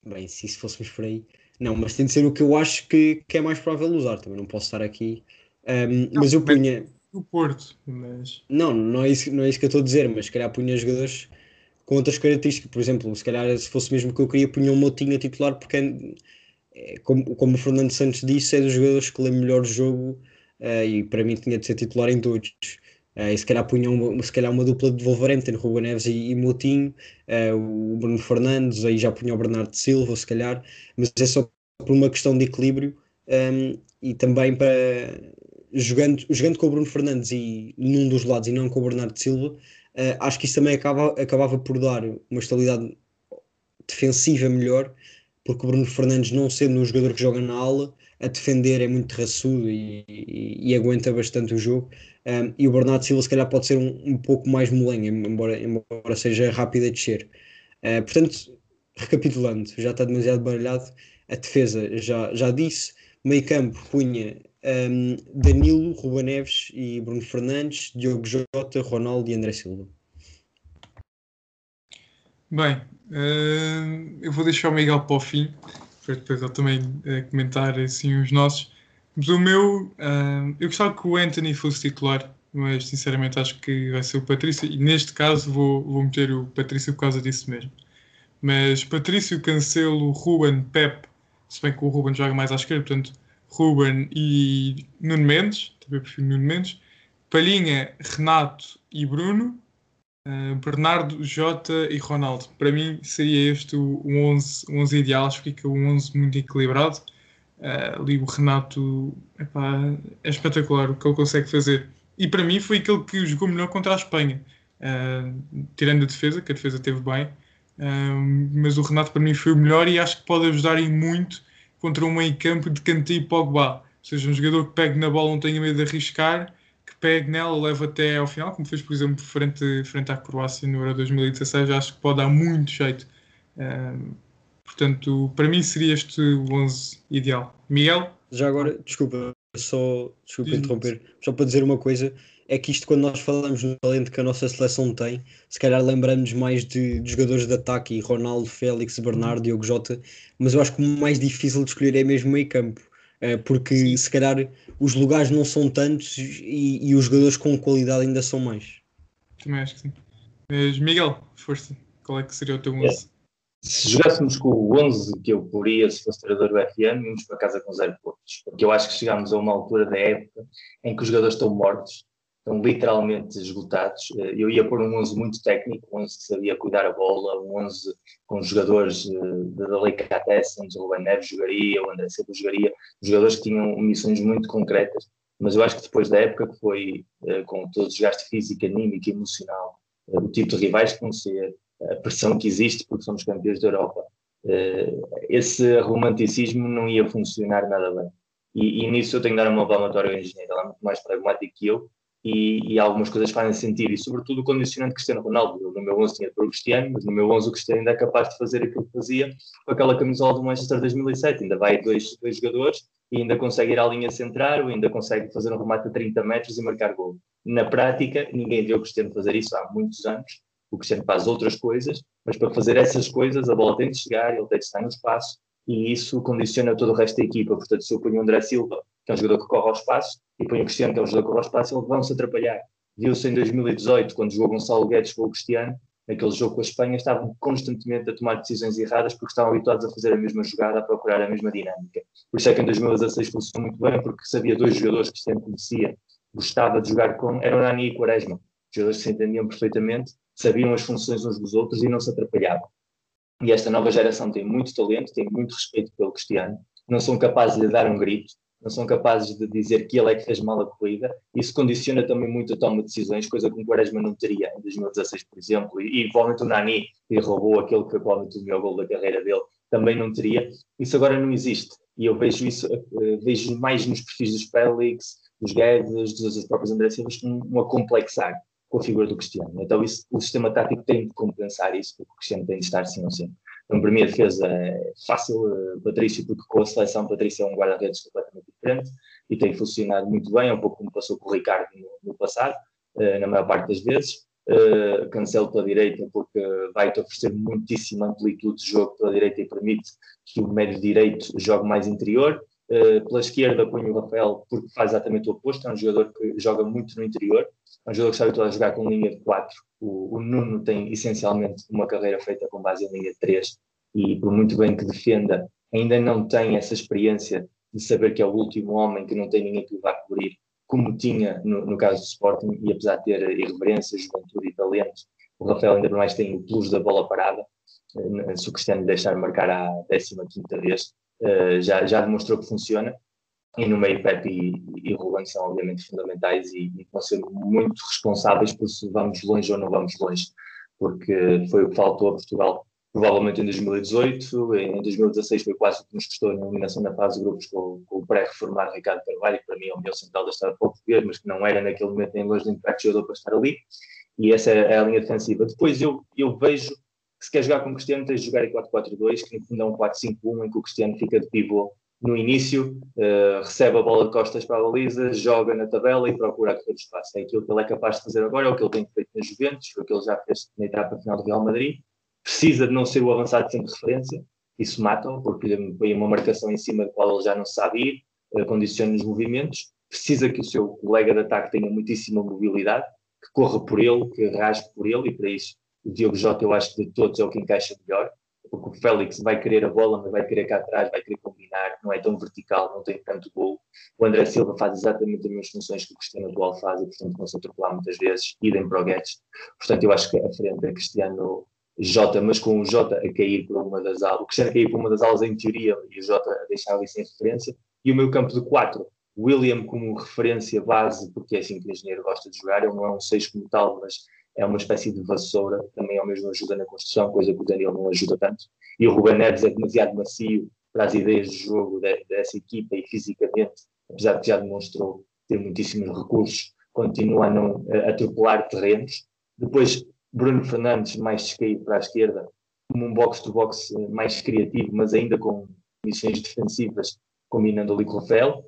Bem, se isso fôssemos por aí. Não, mas tem de ser o que eu acho que, que é mais provável usar. Também não posso estar aqui. Um, não, mas eu punha.
O Porto, mas.
Não, não é, isso, não é isso que eu estou a dizer, mas se calhar punha jogadores com outras características. Por exemplo, se calhar se fosse mesmo que eu queria, punha um Motinho a titular, porque é, como, como o Fernando Santos disse, é dos jogadores que lê melhor o jogo uh, e para mim tinha de ser titular em todos. Uh, e se calhar punha uma, se calhar uma dupla de Wolverhampton, Ruben Neves e, e Moutinho, uh, o Bruno Fernandes, aí já punha o Bernardo Silva, se calhar, mas é só por uma questão de equilíbrio um, e também para jogando, jogando com o Bruno Fernandes e num dos lados e não com o Bernardo Silva, uh, acho que isso também acaba, acabava por dar uma estabilidade defensiva melhor, porque o Bruno Fernandes, não sendo um jogador que joga na ala, a defender é muito raçudo e, e, e aguenta bastante o jogo. Um, e o Bernardo Silva, se calhar, pode ser um, um pouco mais molenho, embora, embora seja rápido a descer. Uh, portanto, recapitulando, já está demasiado baralhado. A defesa já, já disse. Meio campo punha um, Danilo, Ruba Neves e Bruno Fernandes, Diogo Jota, Ronaldo e André Silva.
Bem, uh, eu vou deixar o Miguel para o fim, para depois ele também uh, comentar assim os nossos. Mas o meu, uh, eu gostava que o Anthony fosse titular, mas sinceramente acho que vai ser o Patrício, e neste caso vou, vou meter o Patrício por causa disso mesmo. Mas Patrício, Cancelo, Ruben, Pep, se bem que o Ruben joga mais à esquerda, portanto, Ruben e Nuno Mendes, também prefiro Nuno Mendes, Palhinha, Renato e Bruno, uh, Bernardo, Jota e Ronaldo. Para mim seria este o, o 11, 11 ideal, acho que fica um 11 muito equilibrado. Uh, ali o Renato epá, é espetacular o que ele consegue fazer. E para mim foi aquele que jogou melhor contra a Espanha, uh, tirando a defesa, que a defesa teve bem. Mas o Renato para mim foi o melhor e acho que pode ajudar em muito contra um meio campo de Kanté e Pogba. Ou seja, um jogador que pegue na bola, não tenha medo de arriscar, pegue nela, leva até ao final, como fez, por exemplo, frente, frente à Croácia no Euro 2016, acho que pode dar muito jeito. Portanto, para mim seria este o 11 ideal. Miguel?
Já agora, desculpa, só desculpa interromper, só para dizer uma coisa, é que isto quando nós falamos no talento que a nossa seleção tem, se calhar lembramos mais de, de jogadores de ataque, Ronaldo, Félix, Bernardo, Diogo Jota, mas eu acho que o mais difícil de escolher é mesmo meio campo, porque Sim. se calhar os lugares não são tantos e, e, os jogadores com qualidade ainda são mais.
Também acho que sim. Mas Miguel, força, qual é que seria o teu 11? É
se jogássemos com o 11 que eu poria se fosse treinador do FM, íamos para casa com zero pontos. Porque eu acho que chegámos a uma altura da época em que os jogadores estão mortos, estão literalmente esgotados. Eh, eu ia pôr um 11 muito técnico, um 11 que sabia cuidar a bola, um 11 com jogadores eh, da Leica Tessens, o Ruben Neves jogaria, o André Silva jogaria, jogadores que tinham missões muito concretas. Mas eu acho que depois da época que foi eh, com todo o desgaste físico, anímico emocional, o tipo de rivais que vão ser, a pressão que existe porque somos campeões da Europa. Esse romanticismo não ia funcionar nada bem. E, e, nisso eu tenho de dar uma palmatória ao engenheiro, ele é muito mais pragmático que eu e, e, algumas coisas fazem sentido, e sobretudo o condicionante Cristiano Ronaldo. Eu, no meu 11 tinha para o Cristiano, mas no meu 11 o Cristiano ainda é capaz de fazer aquilo que fazia com aquela camisola do Manchester 2007. Ainda vai dois, dois jogadores e ainda consegue ir à linha central, ou ainda consegue fazer um remate a 30 metros e marcar gol. Na prática, ninguém viu o Cristiano fazer isso há muitos anos o Cristiano faz outras coisas, mas para fazer essas coisas a bola tem de chegar, ele tem de estar no espaço e isso condiciona todo o resto da equipa. Portanto, se eu ponho o André Silva, que é um jogador que corre ao espaço, e ponho o Cristiano, que é um jogador que corre ao espaço, eles vão se atrapalhar. Viu-se em 2018, quando jogou Gonçalo Guedes com o Cristiano, naquele jogo com a Espanha, estavam constantemente a tomar decisões erradas porque estavam habituados a fazer a mesma jogada, a procurar a mesma dinâmica. Por isso é que em 2016 funcionou muito bem, porque sabia dois jogadores que Cristiano conhecia, gostava de jogar com, eram Nani e Quaresma. Jogadores que se entendiam perfeitamente sabiam as funções uns dos outros e não se atrapalhavam. E esta nova geração tem muito talento, tem muito respeito pelo Cristiano, não são capazes de dar um grito, não são capazes de dizer que ele é que fez mal a corrida. Isso condiciona também muito a toma de decisões, coisa que o Quaresma não teria em 2016, por exemplo. E, e provavelmente o Nani, que roubou aquele que provavelmente o melhor gol da carreira dele, também não teria. Isso agora não existe. E eu vejo isso, uh, vejo mais nos perfis dos Félix, dos Guedes, dos, próprios André Silva, um, um acomplexar com a figura do Cristiano. Então isso, o sistema tático tem de compensar isso, porque o Cristiano tem de estar sim ou sim. Então, para a defesa é fácil, uh, Patrício, porque com a seleção, Patrício é um guarda-redes completamente diferente e tem funcionado muito bem, é um pouco como passou com o Ricardo no, no passado, uh, na maior parte das vezes. Uh, cancelo pela direita porque vai-te oferecer muitíssima amplitude de jogo pela direita e permite que o médio direito jogue mais interior. Uh, pela esquerda ponho o Rafael porque faz exatamente o oposto, é um jogador que joga muito no interior, um jogador que está habituado a jogar com linha de 4. O, o, Nuno tem essencialmente uma carreira feita com base em linha de 3 e por muito bem que defenda, ainda não tem essa experiência de saber que é o último homem, que não tem ninguém que o vá cobrir como tinha no, no caso do Sporting, e apesar de ter irreverência, juventude e talento, o Rafael ainda mais tem o plus da bola parada. Uh, se o Cristiano deixar marcar à 15 vez, uh, já, já demonstrou que funciona. E no meio, Pepe e, e Ruben são obviamente fundamentais e, e vão ser muito responsáveis por se vamos longe ou não vamos longe, porque foi o que faltou a Portugal provavelmente em 2018, em 2016 foi quase o que nos custou na eliminação da fase de grupos com, com o pré-reformado Ricardo Carvalho, que para mim é o melhor central da história português, mas que não era naquele momento nem longe de impacto jogador para estar ali, e essa é a linha defensiva. Depois eu, eu vejo que se quer jogar com o Cristiano tens de jogar em 4-4-2, que no fundo é um 4-5-1, em que o Cristiano fica de pivô no início, uh, recebe a bola de costas para a baliza, joga na tabela e procura a correr espaço. É aquilo que ele é capaz de fazer agora, é o que ele tem feito na Juventus, foi o que ele já fez na etapa final do Real Madrid, precisa de não ser o avançado sem referência, isso mata-o, porque põe uma marcação em cima da qual ele já não sabe ir, uh, condiciona os movimentos, precisa que o seu colega de ataque tenha muitíssima mobilidade, que corra por ele, que rasgue por ele, e para isso o Diogo Jota eu acho que de todos é o que encaixa melhor, porque o Félix vai querer a bola, mas vai querer cá atrás, vai querer combinar, não é tão vertical, não tem tanto gol. O André Silva faz exatamente as mesmas funções que o Cristiano atual faz e, portanto, não se atropelar muitas vezes, idem para o Guedes. Portanto, eu acho que a frente é Cristiano Jota, mas com o Jota a cair por uma das aulas, o Cristiano a cair por uma das aulas em teoria e o Jota a deixar ali sem referência, e o meu campo de 4, William como referência base, porque é assim que o engenheiro gosta de jogar, ele não é um 6 como tal, mas é uma espécie de vassoura, também ao mesmo ajuda na construção, coisa que o Daniel não ajuda tanto, e o Ruben Neves é demasiado macio para as ideias de jogo de, dessa equipa e fisicamente, apesar de já demonstrou ter muitíssimos recursos, continua a não atropelar terrenos. Depois, Bruno Fernandes mais descaído para a esquerda, como um box-to-box eh, mais criativo, mas ainda com missões defensivas, combinando ali com o Rafael.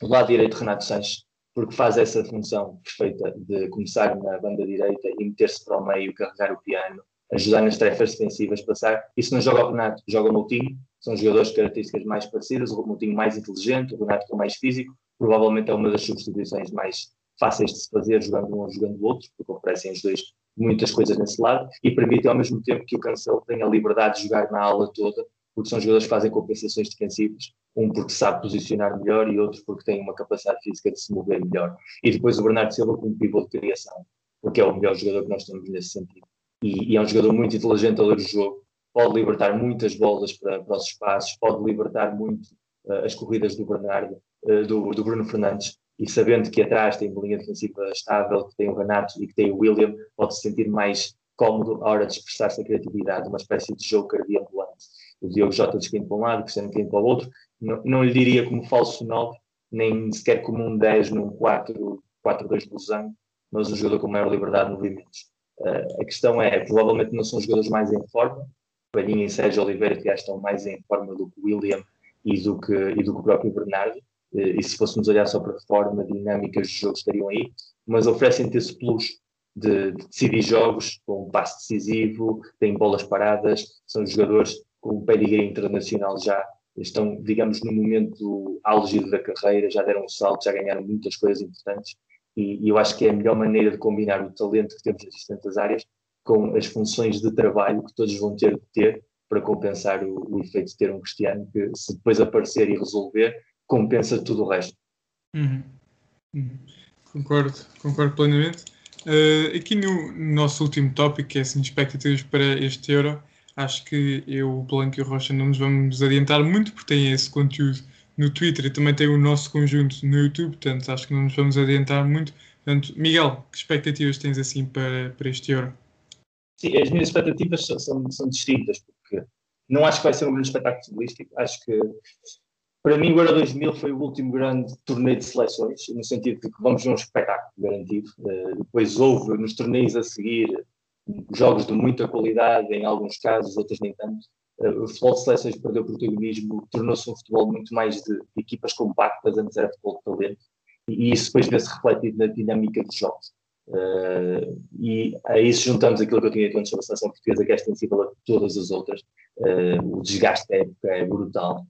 Do lado direito, Renato Sanches, porque faz essa função perfeita de começar na banda direita e meter-se para o meio, carregar o piano, ajudar nas tarefas defensivas, passar. Isso não joga o Renato, joga o Moutinho, são jogadores de características mais parecidas, o Moutinho mais inteligente, o Renato com mais físico, provavelmente é uma das substituições mais fáceis de se fazer jogando um ou jogando o outro, porque oferecem os dois muitas coisas nesse lado e permitem ao mesmo tempo que o Cancelo tenha a liberdade de jogar na aula toda, porque são jogadores que fazem compensações defensivas, um porque sabe posicionar melhor e outro porque tem uma capacidade física de se mover melhor. E depois o Bernardo Silva como pivô de criação, porque é o melhor jogador que nós temos nesse sentido. E, e é um jogador muito inteligente a ler o jogo, pode libertar muitas bolas para, para os espaços, pode libertar muito uh, as corridas do Bernardo, uh, do, do Bruno Fernandes, e sabendo que atrás tem uma linha defensiva estável, que tem o Renato e que tem o William, pode se sentir mais cómodo à hora de expressar-se a criatividade, uma espécie de jogo cardiambulante. O Diogo Jota descaindo para um lado, o Cristiano caindo para o outro. Não, não lhe diria como falso 9, nem sequer como um 10 num 4-2 do Zango, mas um jogador com maior liberdade de movimentos. Uh, a questão é, provavelmente não são os jogadores mais em forma, Palhinha e Sérgio Oliveira que já estão mais em forma do que o William e do que, e do que o próprio Bernardo, eh, e se fôssemos olhar só para a forma, dinâmicas de jogo estariam aí, mas oferecem-te esse plus de, de, decidir jogos com um passe decisivo, têm bolas paradas, são jogadores com o pedigree internacional já, estão, digamos, no momento álgido da carreira, já deram um salto, já ganharam muitas coisas importantes, e, e eu acho que é a melhor maneira de combinar o talento que temos nas distintas áreas com as funções de trabalho que todos vão ter de ter para compensar o, o efeito de ter um Cristiano que, se depois aparecer e resolver, compensa tudo o resto.
Uhum. Uhum. Concordo, concordo plenamente. Uh, aqui no nosso último tópico, que é assim, expectativas para este Euro, acho que eu, o Blanco e o Rocha não nos vamos adiantar muito, porque tem esse conteúdo no Twitter e também tem o nosso conjunto no YouTube, portanto acho que não nos vamos adiantar muito. Portanto, Miguel, que expectativas tens assim para, para este Euro?
Sim, as minhas expectativas são, são, são distintas, porque não acho que vai ser um grande espetáculo futbolístico, acho que para mim, o Euro 2000 foi o último grande torneio de seleções, no sentido de que vamos ver um espetáculo garantido. Uh, depois houve nos torneios a seguir jogos de muita qualidade, em alguns casos, outros nem tanto. Uh, o futebol de seleções perdeu protagonismo, tornou-se um futebol muito mais de, equipas compactas, antes era futebol de talento, e, isso depois vê-se refletido na dinâmica dos jogos. Uh, e a isso juntamos aquilo que eu tinha dito antes sobre a seleção portuguesa, que é extensível a todas as outras. o desgaste época é brutal uh,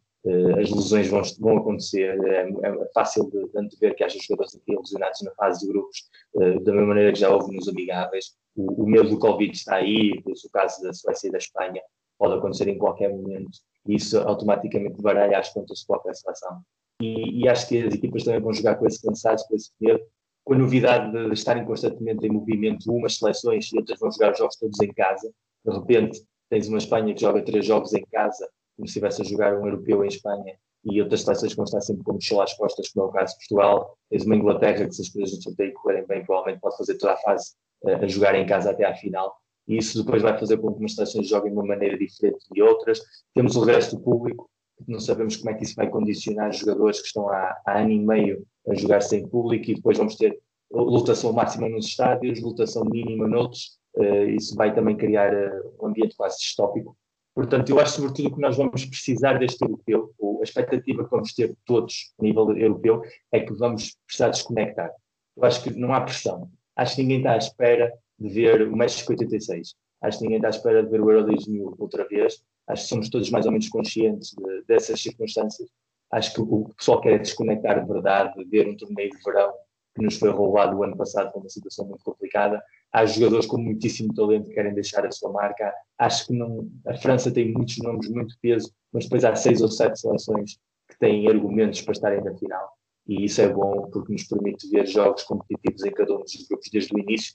as lesões vão, vão acontecer, é, é fácil de, de antever que haja jogadores aqui lesionados na fase de grupos, uh, da mesma maneira que já houve nos amigáveis. O, o medo do Covid está aí, o caso da Suécia e da Espanha pode acontecer em qualquer momento, e isso automaticamente baralha as contas de qualquer seleção. e, e, acho que as equipas também vão jogar com esse cansaço, com esse medo, com a novidade de estarem constantemente em movimento, umas seleções e outras vão jogar os jogos todos em casa. De repente, tens uma Espanha que joga três jogos em casa, como se estivesse a jogar um europeu em Espanha, e outras seleções que vão estar sempre com mochila às costas, como é o caso de Portugal. Tens uma Inglaterra que, se as coisas no sorteio correrem bem, provavelmente pode fazer toda a fase uh, a jogar em casa até à final. E isso depois vai fazer com que umas seleções joguem de uma maneira diferente de outras. Temos o resto do público, não sabemos como é que isso vai condicionar jogadores que estão há, há ano e meio a jogar sem público e depois vamos ter lotação máxima nos estádios, lotação mínima noutros. Uh, isso vai também criar uh, um ambiente quase distópico. Portanto, eu acho sobretudo que nós vamos precisar deste europeu, ou a expectativa que vamos ter todos a nível europeu é que vamos precisar desconectar. Eu acho que não há pressão. Acho que ninguém está à espera de ver o México 86. Acho que ninguém está à espera de ver o Euro 2000 outra vez. Acho que somos todos mais ou menos conscientes de, dessas circunstâncias. Acho que o pessoal quer desconectar de verdade, ver um torneio de verão que nos foi roubado o ano passado com uma situação muito complicada. Há jogadores com muitíssimo talento que querem deixar a sua marca. Acho que não, a França tem muitos nomes, muito peso, mas depois há seis ou sete seleções que têm argumentos para estarem na final. E isso é bom porque nos permite ver jogos competitivos em cada um dos grupos desde o início.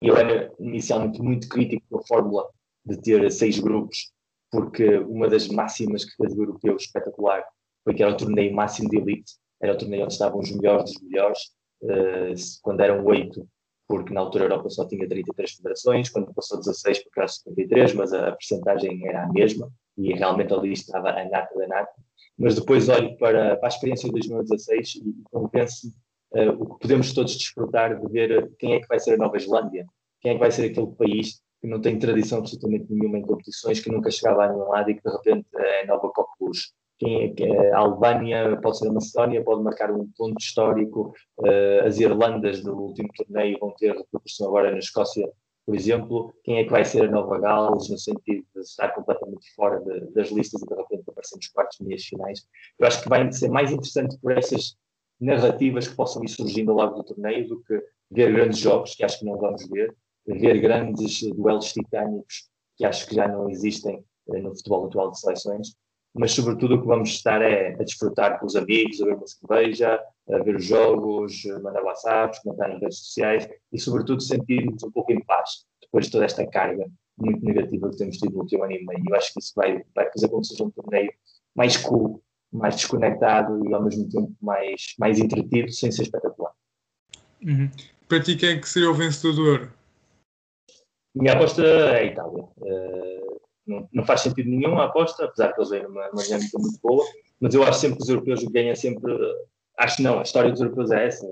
Eu era inicialmente muito crítico com a fórmula de ter seis grupos, porque uma das máximas que fez o europeu espetacular foi que era o torneio máximo de elite, era o torneio onde estavam os melhores dos melhores, uh, quando eram oito, porque na altura a Europa só tinha 33 federações, quando passou 16 porque era 73, mas a, a percentagem era a mesma, e realmente ali estava a nata da nata. Mas depois olho para, para a experiência de 2016 e penso uh, o que podemos todos desfrutar de ver quem é que vai ser a Nova Zelândia, quem é que vai ser aquele país que não tem tradição absolutamente nenhuma em competições, que nunca chegava a nenhum lado e que de repente é nova Coqueluche quem é, a Albânia, pode ser a Macedónia, pode marcar um ponto histórico. Uh, as Irlandas no último torneio vão ter repercussão agora na Escócia, por exemplo. Quem é que vai ser a Nova Gales, no sentido de estar completamente fora de, das listas e de repente aparecer nos quartos de meias finais? Eu acho que vai ser mais interessante por essas narrativas que possam ir surgindo ao longo do torneio do que ver grandes jogos, que acho que não vamos ver, ver grandes duelos titânicos que acho que já não existem eh, no futebol atual de seleções mas sobretudo o que vamos estar é a desfrutar com os amigos, a ver uma cerveja, a ver os jogos, mandar WhatsApps, comentar nas redes sociais e sobretudo sentir-nos um pouco em paz depois de toda esta carga muito negativa que temos tido no último ano e meio. Eu acho que isso vai, vai fazer com que seja um torneio mais cool, mais desconectado e ao mesmo tempo mais, mais entretido, sem ser espetacular.
Uhum. Para ti, quem é que seria o vencedor?
Minha aposta é a Itália. Uh, não, não faz sentido nenhum a aposta, apesar de eles verem uma, uma dinâmica muito boa, mas eu acho sempre que os europeus ganham sempre. Acho não, a história dos europeus é essa.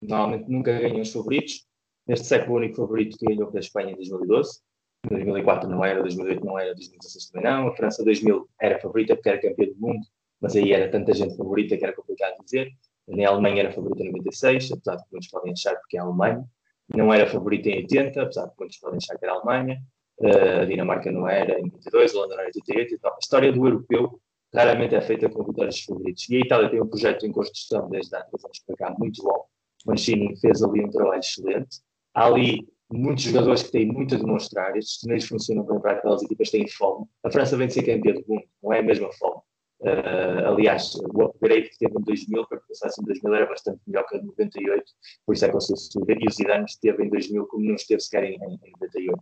Normalmente nunca ganham os favoritos. Neste século, o único favorito que ganhou foi a Espanha em 2012. Em 2004 não era, 2008 não era, 2016 também não. A França 2000 era favorita porque era campeã do mundo, mas aí era tanta gente favorita que era complicado dizer. Nem a Alemanha era favorita em 96, apesar de muitos podem achar porque é a Alemanha. Não era favorita em 80, apesar de muitos podem achar que era a Alemanha. Uh, a Dinamarca não era em 92, a Holanda não era em 88. Então, a história do europeu raramente é feita com vitórias favoritos. E a Itália tem um projeto em construção desde há três anos para cá muito bom. Mancini fez ali um trabalho excelente. Há ali muitos jogadores que têm muito a demonstrar. Estes torneios funcionam bem para aquelas equipas que têm fome. A França vem de ser campeã do mundo, não é a mesma fome. Uh, aliás, o upgrade que teve em 2000 para que passasse em 2000 era bastante melhor que em 98, por isso é que conseguiu subir. E o Zidane esteve em 2000 como não esteve sequer em, em 98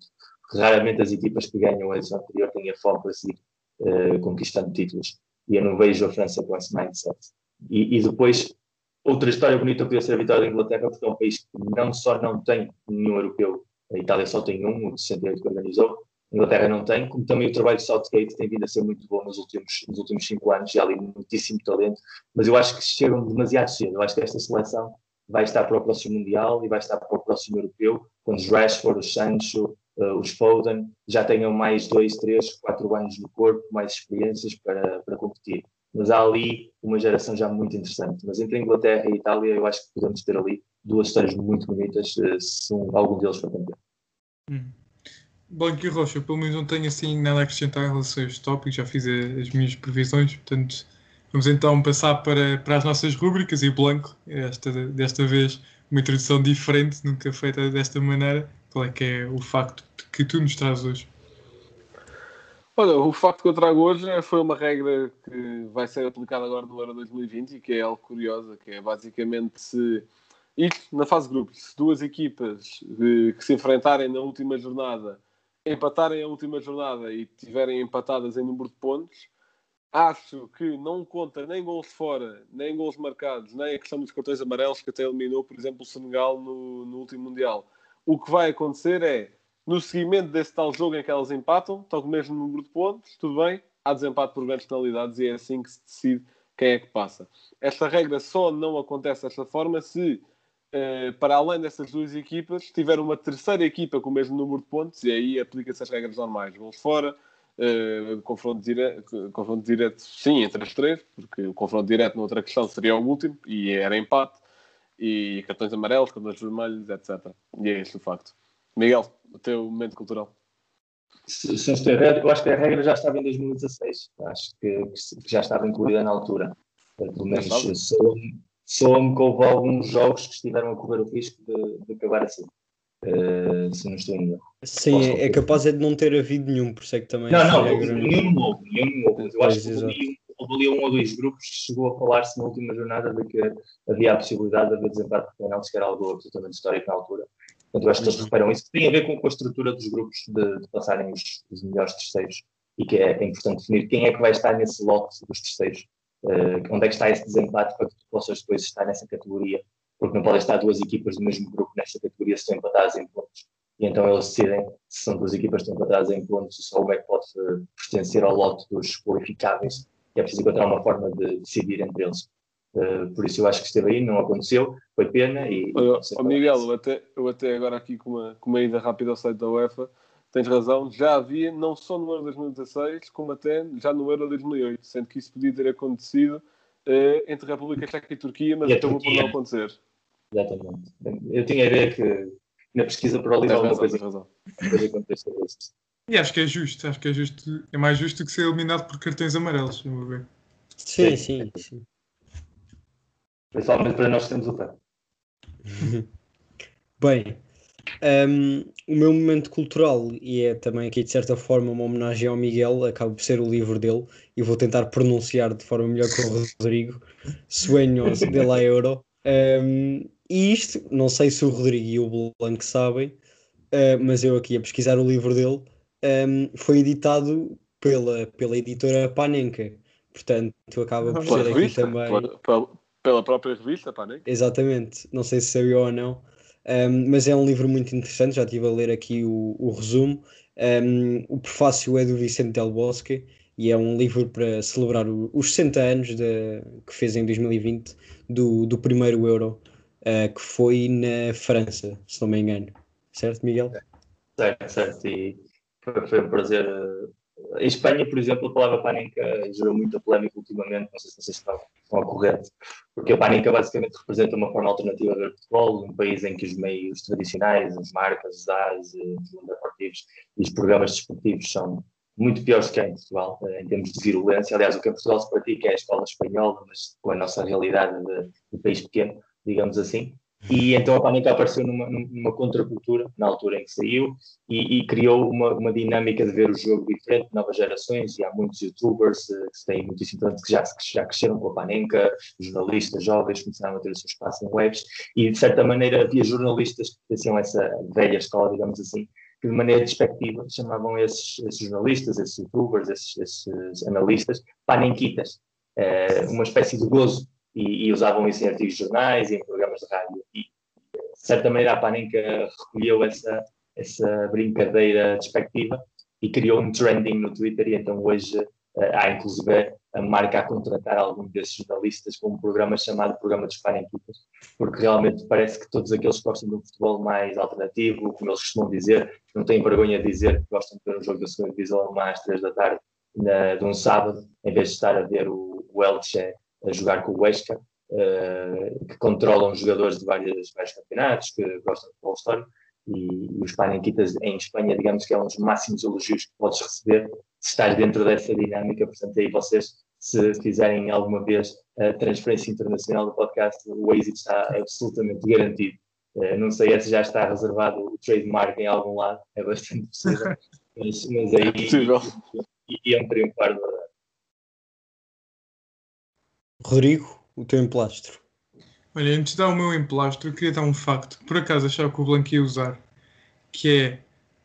raramente as equipas que ganham a edição anterior têm a fome para seguir uh, conquistando títulos. E eu não vejo a França com esse mindset. E, e, depois, outra história bonita podia ser a vitória da Inglaterra, porque é um país que não só não tem nenhum europeu, a Itália só tem um, o 68 que organizou, a Inglaterra não tem, como também o trabalho de Southgate tem vindo a ser muito bom nos últimos, nos últimos cinco anos, há ali muitíssimo talento, mas eu acho que chegam demasiado cedo. Eu acho que esta seleção vai estar para o próximo Mundial e vai estar para o próximo Europeu, quando os Rashford, o Sancho, uh, os Foden já tenham mais dois, três, quatro anos no corpo, mais experiências para, para competir. Mas há ali uma geração já muito interessante. Mas entre Inglaterra e Itália, eu acho que podemos ter ali duas histórias muito bonitas uh, se um, algum deles for campeão.
Hum. Blanco e Rocha, pelo menos não tenho assim nada a acrescentar em relação a este tópico, já fiz a, as minhas previsões, portanto vamos então passar para, para as nossas rúbricas e Blanco, esta, desta vez uma introdução diferente, nunca feita desta maneira. Qual é que é o facto que tu nos traz hoje?
Olha, o facto que eu trago hoje é- foi uma regra que vai ser aplicada agora no Euro 2020 e que é algo curiosa, que é basicamente se isto na fase de grupos, se duas equipas eh, que se enfrentarem na última jornada empatarem a última jornada e tiverem empatadas em número de pontos, acho que não conta nem gols fora, nem gols marcados, nem a questão dos cartões amarelos que até eliminou, por exemplo, o Senegal no, no último Mundial. O que vai acontecer é, no seguimento desse tal jogo em que elas empatam, estão com o mesmo número de pontos, tudo bem, há desempate por grandes penalidades e é assim que se decide quem é que passa. Esta regra só não acontece desta forma se, eh, para além dessas duas equipas, tiver uma terceira equipa com o mesmo número de pontos e aí aplica-se as regras normais. Gols fora, eh, confronto, direto, confronto direto, sim, entre as três, porque o confronto direto na outra questão seria o último e era empate, e cartões amarelos, cartões vermelhos, etc. E é este o facto. Miguel, o teu momento cultural.
Se, se não estou errado, eu acho que a regra já estava em 2016. Acho que, que já estava incluída na altura. Pelo menos soa-me que houve alguns jogos que estiveram a correr o risco de, de acabar assim. Eh, se não estou em erro.
Sim, é, é capaz é de não ter havido nenhum, por isso é que também
Não, não,
regra não-
nenhum houve, nenhum. Mas eu acho que ali, houve ali um ou dois grupos que chegou a falar-se na última jornada de que havia a possibilidade de haver desempate de penaltis, que era algo absolutamente histórico na altura. Portanto, eu acho que eles reparam isso. Tem a ver com, a estrutura dos grupos de, de passarem os, os melhores terceiros e que é, é importante definir quem é que vai estar nesse lote dos terceiros. Eh, onde é que está esse desempate para que tu possas depois estar nessa categoria, porque não podem estar duas equipas do mesmo grupo nessa categoria se estão empatadas em pontos. E então eles decidem se são duas equipas que estão empatadas em pontos, só uma é que pode eh, pertencer ao lote dos qualificáveis. E é preciso encontrar uma forma de decidir entre eles. Eh, por isso eu acho que esteve aí, não aconteceu, foi pena. E, é
Miguel, eu até, eu até agora aqui com uma, com uma ida rápida ao site da UEFA, tens razão, já havia, não só no Euro 2016, como até já no Euro 2008, sendo que isso podia ter acontecido eh, entre República Checa e Turquia, mas
a
acabou por não acontecer.
Exatamente. Eu tinha a ideia que na pesquisa para o livro alguma
razão,
coisa, aconteceu isso.
E acho que é justo, acho que é justo, é mais justo que ser eliminado por cartões amarelos, vou ver.
Sim, sim, sim.
Principalmente para nós que temos o pé. *laughs*
Bem, hum, o meu momento cultural, e é também aqui de certa forma uma homenagem ao Miguel, acaba por ser o livro dele, e vou tentar pronunciar de forma melhor que o Rodrigo, Sueños de la Euro. Hum, e isto, não sei se o Rodrigo e o Blanco sabem, eh, mas eu aqui a pesquisar o livro dele, hum, foi editado pela, pela editora Panenka. Portanto, acaba por
Pela
ser aqui também.
pela, pela- pela própria revista, né?
Exatamente, não sei se sabia ou não, um, mas é um livro muito interessante. Já estive a ler aqui o, o resumo. Um, o prefácio é do Vicente Del Bosque e é um livro para celebrar o- os 60 anos de- que fez em 2020 do, do primeiro Euro, uh, que foi na França, se não me engano. Certo, Miguel?
Certo, certo. E foi, foi um prazer. eh, Em Espanha, por exemplo, a palavra panenca gerou muita polémica ultimamente, não sei se vocês estão, estão corrente, porque a panenca basicamente representa uma forma alternativa de futebol, um país em que os meios tradicionais, as marcas, os AS, os deportivos e os programas desportivos são muito piores que em Portugal, eh, em termos de virulência. Aliás, o que em Portugal se pratica é a escola espanhola, mas com a nossa realidade de, de país pequeno, digamos assim. E então a Panenka apareceu numa, numa contracultura, na altura em que saiu, e, e criou uma, uma dinâmica de ver o jogo diferente, novas gerações, e há muitos youtubers eh, que têm muitíssimo talento, que já, que já cresceram com a Panenka, jornalistas jovens começaram a ter o seu espaço em webs, e de certa maneira havia jornalistas que pertenciam a essa velha escola, digamos assim, que de maneira despectiva chamavam esses, esses jornalistas, esses youtubers, esses, esses analistas, panenquitas, eh, uma espécie de gozo, e, e usavam isso em artigos de jornais e em programas de rádio. E, de certa maneira, a Panenka recolheu essa, essa brincadeira despectiva e criou um trending no Twitter e então hoje eh, há inclusive a marca a contratar algum desses jornalistas com um programa chamado Programa dos Panenquitas, porque realmente parece que todos aqueles que gostam de um futebol mais alternativo, como eles costumam dizer, não têm vergonha de dizer que gostam de ver um jogo da segunda divisão às três da tarde na, de um sábado, em vez de estar a ver o, o Elche a jogar com o Huesca, uh, que controlam jogadores de vários, vários campeonatos, que gostam de futebol histórico, e, e os Panenquitas em Espanha, digamos que é um dos máximos elogios que podes receber se estás dentro dessa dinâmica, portanto aí vocês, se fizerem alguma vez a transferência internacional do podcast, o êxito está absolutamente garantido. Uh, não sei se já está reservado o trademark em algum lado, é bastante possível, *laughs* mas, mas aí...
É possível.
iriam triunfar
Rodrigo, o teu emplastro.
Olha, antes de dar o meu emplastro, eu queria dar um facto. Por acaso achava que o Blanco ia usar, que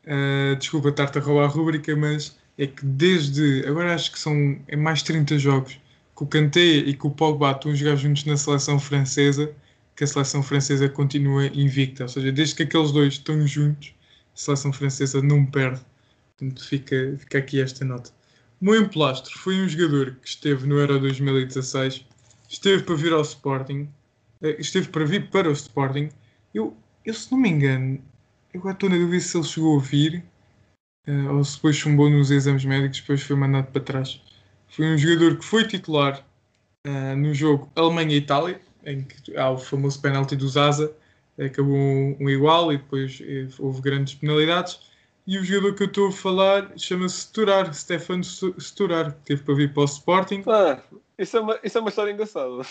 é, uh, desculpa estar-te a roubar a rúbrica, mas é que desde, agora acho que são é mais 30 jogos, que o Kanté e que o Pogba estão a jogar juntos na seleção francesa, que a seleção francesa continua invicta. Ou seja, desde que aqueles dois estão juntos, a seleção francesa não perde. Portanto, fica, fica aqui esta nota. O meu emplastro foi um jogador que esteve no Euro 2016, esteve para vir ao Sporting, eh, esteve para vir para o Sporting. Eu, eu se não me engano, eu agora estou na dúvida se ele chegou a vir uh, ou se depois chumbou nos exames médicos, depois foi mandado para trás. Foi um jogador que foi titular uh, no jogo Alemanha-Itália, em que há o famoso penalti do Zaza, acabou um, um igual e depois houve grandes penalidades. E o jogador que eu estou a falar chama-se Sturar, Stefano Sturar, que teve para vir para o Sporting.
Ah, isso é uma, isso é uma história engraçada.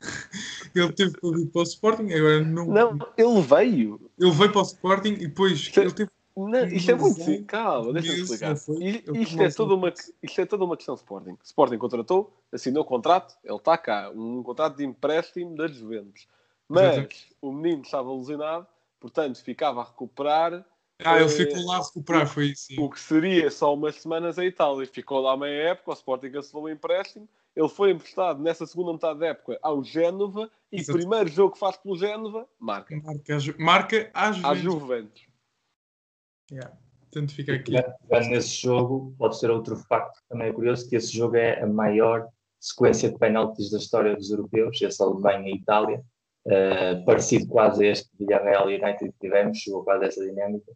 *laughs*
ele teve para vir para o Sporting, agora não.
Não, ele veio.
Ele veio para o Sporting e depois
Isto é-
ele teve.
Não, isto é muito. Calma, deixa-me explicar.
foi-
Isto, é toda uma, isto é toda uma questão de Sporting. Sporting contratou, assinou o contrato, ele está cá, um contrato de empréstimo da Juventus. Mas o menino estava lesionado, portanto ficava a recuperar
Ah, ele
Eh,
ficou lá a recuperar, foi isso.
o que seria só umas semanas a Itália. Ficou lá meia época, o Sporting cancelou o empréstimo. Ele foi emprestado nessa segunda metade da época ao Génova e o primeiro jogo que faz pelo Génova, marca.
Marca, marca
À
vezes.
Juventus.
Yeah. Portanto, fica aqui.
Pegando nesse jogo, pode ser outro facto também é curioso, que esse jogo é a maior sequência de penaltis da história dos europeus, esse Alemanha e Itália, eh, parecido quase a este Villarreal e United que tivemos, chegou quase a essa dinâmica,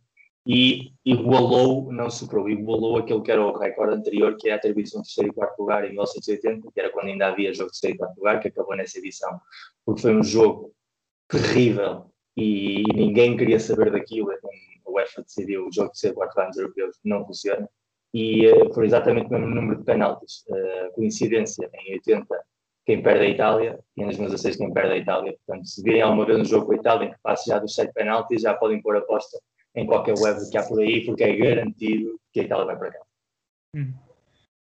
e igualou, não superou, igualou aquilo que era o recorde anterior, que é a atribuição de terceiro e quarto lugar em 1980, que era quando ainda havia jogo de terceiro e quarto lugar, que acabou nessa edição, porque foi um jogo terrível e ninguém queria saber daquilo, então a UEFA decidiu o jogo de ser quarto lugar nos europeus não funciona e eh, foi exatamente o mesmo número de penaltis. Eh, coincidência, em 80 quem perde a Itália e em 2016 quem perde a Itália. Portanto, se virem alguma vez um jogo com a Itália em que passe já dos 7 penaltis, já podem pôr aposta em qualquer web que há por aí, porque é garantido que a Itália vai para cá.
Hum.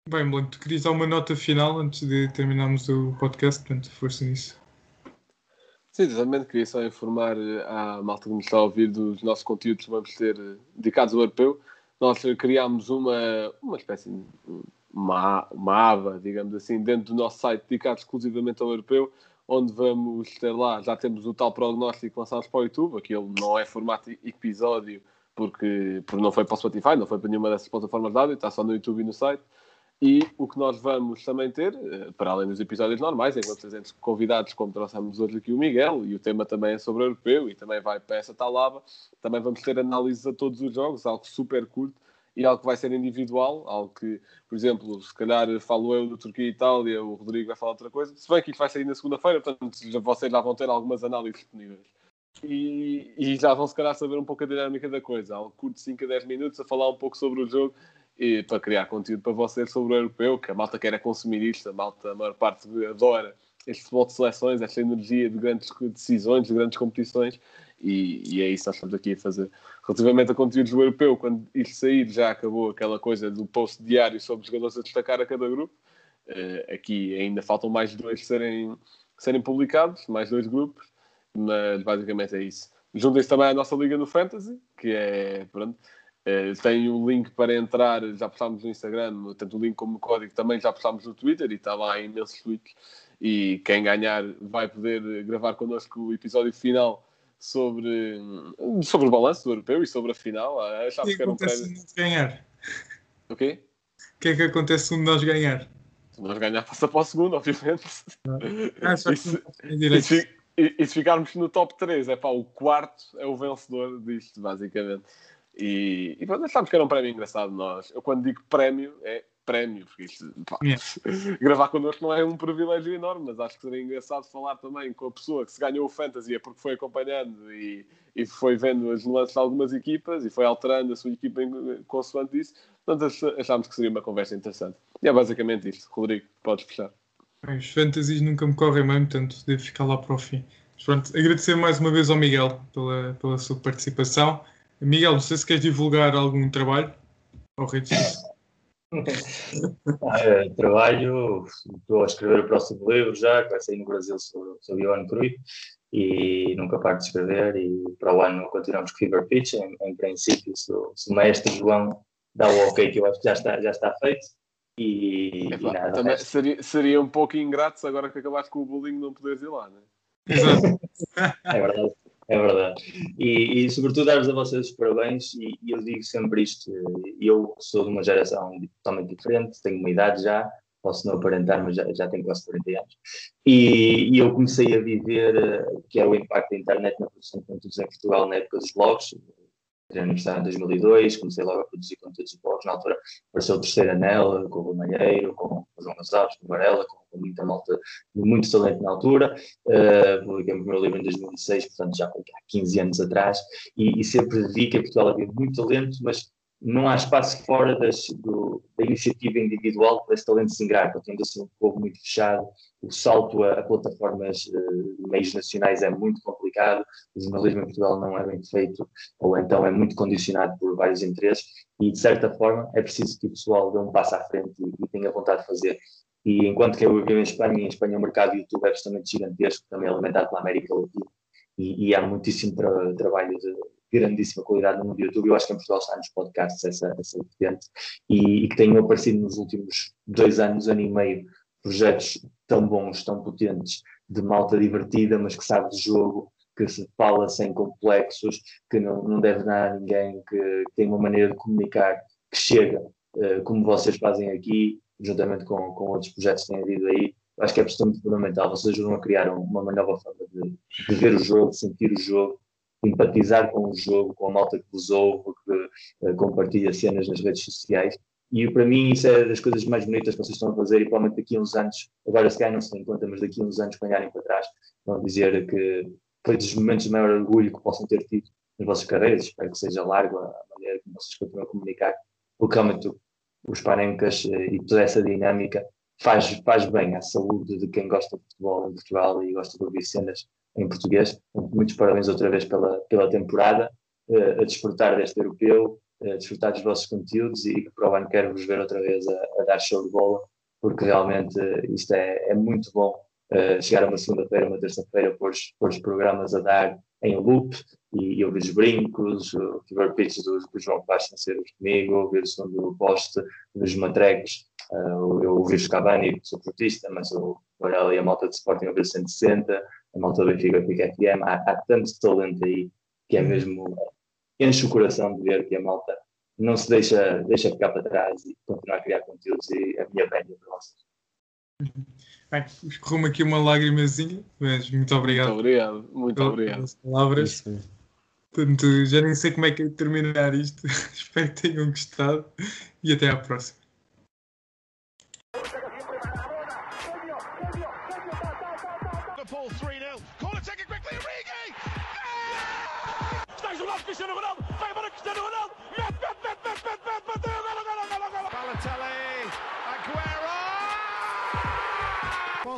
Bem, Blanco, tu querias dar uma nota final antes de terminarmos o podcast, portanto, força nisso.
Sim, exatamente. Queria só informar eh, à malta que nos está a ouvir dos nossos conteúdos que vamos ter eh, dedicados ao europeu. Nós eh, criámos uma, uma espécie de uma, uma aba, digamos assim, dentro do nosso site dedicado exclusivamente ao europeu, onde vamos ter lá, já temos o tal prognóstico lançámos para o YouTube, aquilo não é formato episódio, porque, porque não foi para o Spotify, não foi para nenhuma dessas plataformas de áudio, está só no YouTube e no site. E o que nós vamos também ter, eh, para além dos episódios normais, enquanto trazemos convidados, como trouxemos hoje aqui o Miguel, e o tema também é sobre o europeu e também vai para essa tal aba, também vamos ter análises a todos os jogos, algo super curto e algo que vai ser individual, algo que, por exemplo, se calhar falo eu do Turquia e Itália, o Rodrigo vai falar outra coisa, se bem que isto vai sair na segunda-feira, portanto vocês já vão ter algumas análises disponíveis. E, e já vão se calhar saber um pouco a dinâmica da coisa, algo curto de 5 a 10 minutos a falar um pouco sobre o jogo e para criar conteúdo para vocês sobre o europeu, que a malta quer é consumir isto, a malta, a maior parte adora este futebol de seleções, esta energia de grandes decisões, de grandes competições, e, e é isso que nós estamos aqui a fazer. Relativamente a conteúdos do europeu, quando isto sair, já acabou aquela coisa do post diário sobre jogadores a destacar a cada grupo. Eh, aqui ainda faltam mais dois serem, serem publicados, mais dois grupos, mas basicamente é isso. Juntem-se também à nossa Liga no Fantasy, que é, pronto, eh, tem o link para entrar, já postámos no Instagram, tanto o link como o código também já postámos no Twitter e está lá em imensos tweets. E quem ganhar vai poder gravar connosco o episódio final sobre, sobre o balanço do europeu e sobre a final.
O
Achámos
que
que era um
se
prémio.
nós ganhar?
O quê?
O que é que acontece se um de nós ganhar?
Se nós ganhar, passa para o segundo, obviamente.
Ah, *laughs*
E se- E se, e- e se ficarmos no top 3, é pá, o quarto é o vencedor disto, basicamente. E, e pronto, achámos que era um prémio engraçado. Nós, eu quando digo prémio, é prémio, porque isto, pá,
Yeah. *laughs*
gravar connosco não é um privilégio enorme, mas acho que seria engraçado falar também com a pessoa que se ganhou o Fantasy é porque foi acompanhando e, e foi vendo as nuances de algumas equipas e foi alterando a sua equipa em, consoante isso. Portanto, ach- achámos que seria uma conversa interessante. E é basicamente isto. Rodrigo, podes fechar.
Bem, Os fantasies nunca me correm bem, portanto devo ficar lá para o fim. Mas pronto, agradecer mais uma vez ao Miguel pela, pela sua participação. Miguel, não sei se queres divulgar algum trabalho ou redes sociais.
Ah, eh, trabalho, estou a escrever o próximo livro já, que vai sair no Brasil sobre, sobre Johan Cruyff e nunca paro de escrever e para o ano continuamos com Fever Pitch, em, em princípio se, o- se o maestro João dá o ok que eu acho que já está, já está feito e, e nada,
também seria, seria um pouco ingrato se agora que acabaste com o bullying não poderes ir lá, né?
Exato.
É verdade, é verdade. E, e sobretudo dar-vos a vocês os parabéns, e, e eu digo sempre isto, eh, eu sou de uma geração totalmente diferente, tenho uma idade já, posso não aparentar, mas já, já tenho quase 40 anos, e, e eu comecei a viver eh, que era o impacto da internet na produção de conteúdos em Portugal na época dos blogs, entrei na universidade em 2002, comecei logo a produzir conteúdos de blogs, na altura apareceu o terceiro anel, com o Malheiro, com o João Gonçalves, com o Varela, com, com muita malta, muito talento na altura, Uh, publiquei o meu livro em 2006, portanto já há 15 anos atrás, e, e sempre vi que Portugal havia muito talento, mas não há espaço fora das, do, da iniciativa individual para esse talento se ingrar, ainda assim um povo muito fechado, o salto a, a plataformas uh, meios nacionais é muito complicado, o jornalismo em Portugal não é bem feito, ou então é muito condicionado por vários interesses, e de certa forma é preciso que o pessoal dê um passo à frente e, e tenha vontade de fazer. E enquanto que eu vivo em Espanha, em Espanha o mercado YouTube é absolutamente gigantesco, também é alimentado pela América Latina, e, e há muitíssimo tra trabalho de grandíssima qualidade no mundo do YouTube. Eu acho que em Portugal está nos podcasts essa, essa vertente, e, e que tenham aparecido nos últimos dois anos, ano e meio, projetos tão bons, tão potentes, de malta divertida, mas que sabe de jogo, que se fala sem complexos, que não, não deve nada a ninguém, que, tem uma maneira de comunicar que chega, uh, como vocês fazem aqui, juntamente com, com outros projetos que têm havido aí, acho que é absolutamente fundamental. Vocês ajudam a criar uma, uma nova forma de, de, ver o jogo, de sentir o jogo, empatizar com o jogo, com a malta que vos ouve, que uh, compartilha cenas nas redes sociais. E para mim isso é das coisas mais bonitas que vocês estão a fazer e provavelmente daqui a uns anos, agora se calhar não se em conta, mas daqui a uns anos, quando olharem para trás, vão dizer que foi dos momentos de maior orgulho que possam ter tido nas vossas carreiras. Espero que seja largo a maneira como vocês continuam a comunicar, porque realmente os parencas e toda essa dinâmica faz, faz bem à saúde de quem gosta de futebol em Portugal e gosta de ouvir cenas em português. Muitos parabéns outra vez pela, pela temporada, uh, a desfrutar deste europeu, a desfrutar dos vossos conteúdos e que para o ano quero vos ver outra vez a, a dar show de bola, porque realmente uh, isto é, é muito bom. Uh, chegar a uma segunda-feira, uma terça-feira, pôr os programas a dar em loop e, e ouvir os brincos, o fever pitch do, do João ser comigo, ouvir o som do poste, dos matrecos, uh, eu ouvir os Cavani, sou portista, mas o Varela e a malta de Sporting ouvir 160, a malta do Benfica, Benfica FM, há, há tanto talento aí que é mesmo, enche o coração de ver que a malta não se deixa, deixa ficar para trás e continuar a criar conteúdos e a minha bem para vocês.
Bem, escorreu-me aqui uma lágrimazinha, mas muito obrigado.
Muito obrigado, muito
pelas
obrigado.
palavras.
Isso.
Portanto, já nem sei como é que é terminar isto. *laughs* Espero que tenham gostado e até à próxima.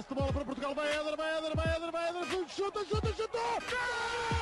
De bola para Portugal, vai Éder, vai Éder, vai Éder, vai Éder, chuta, chuta, chuta! Gol!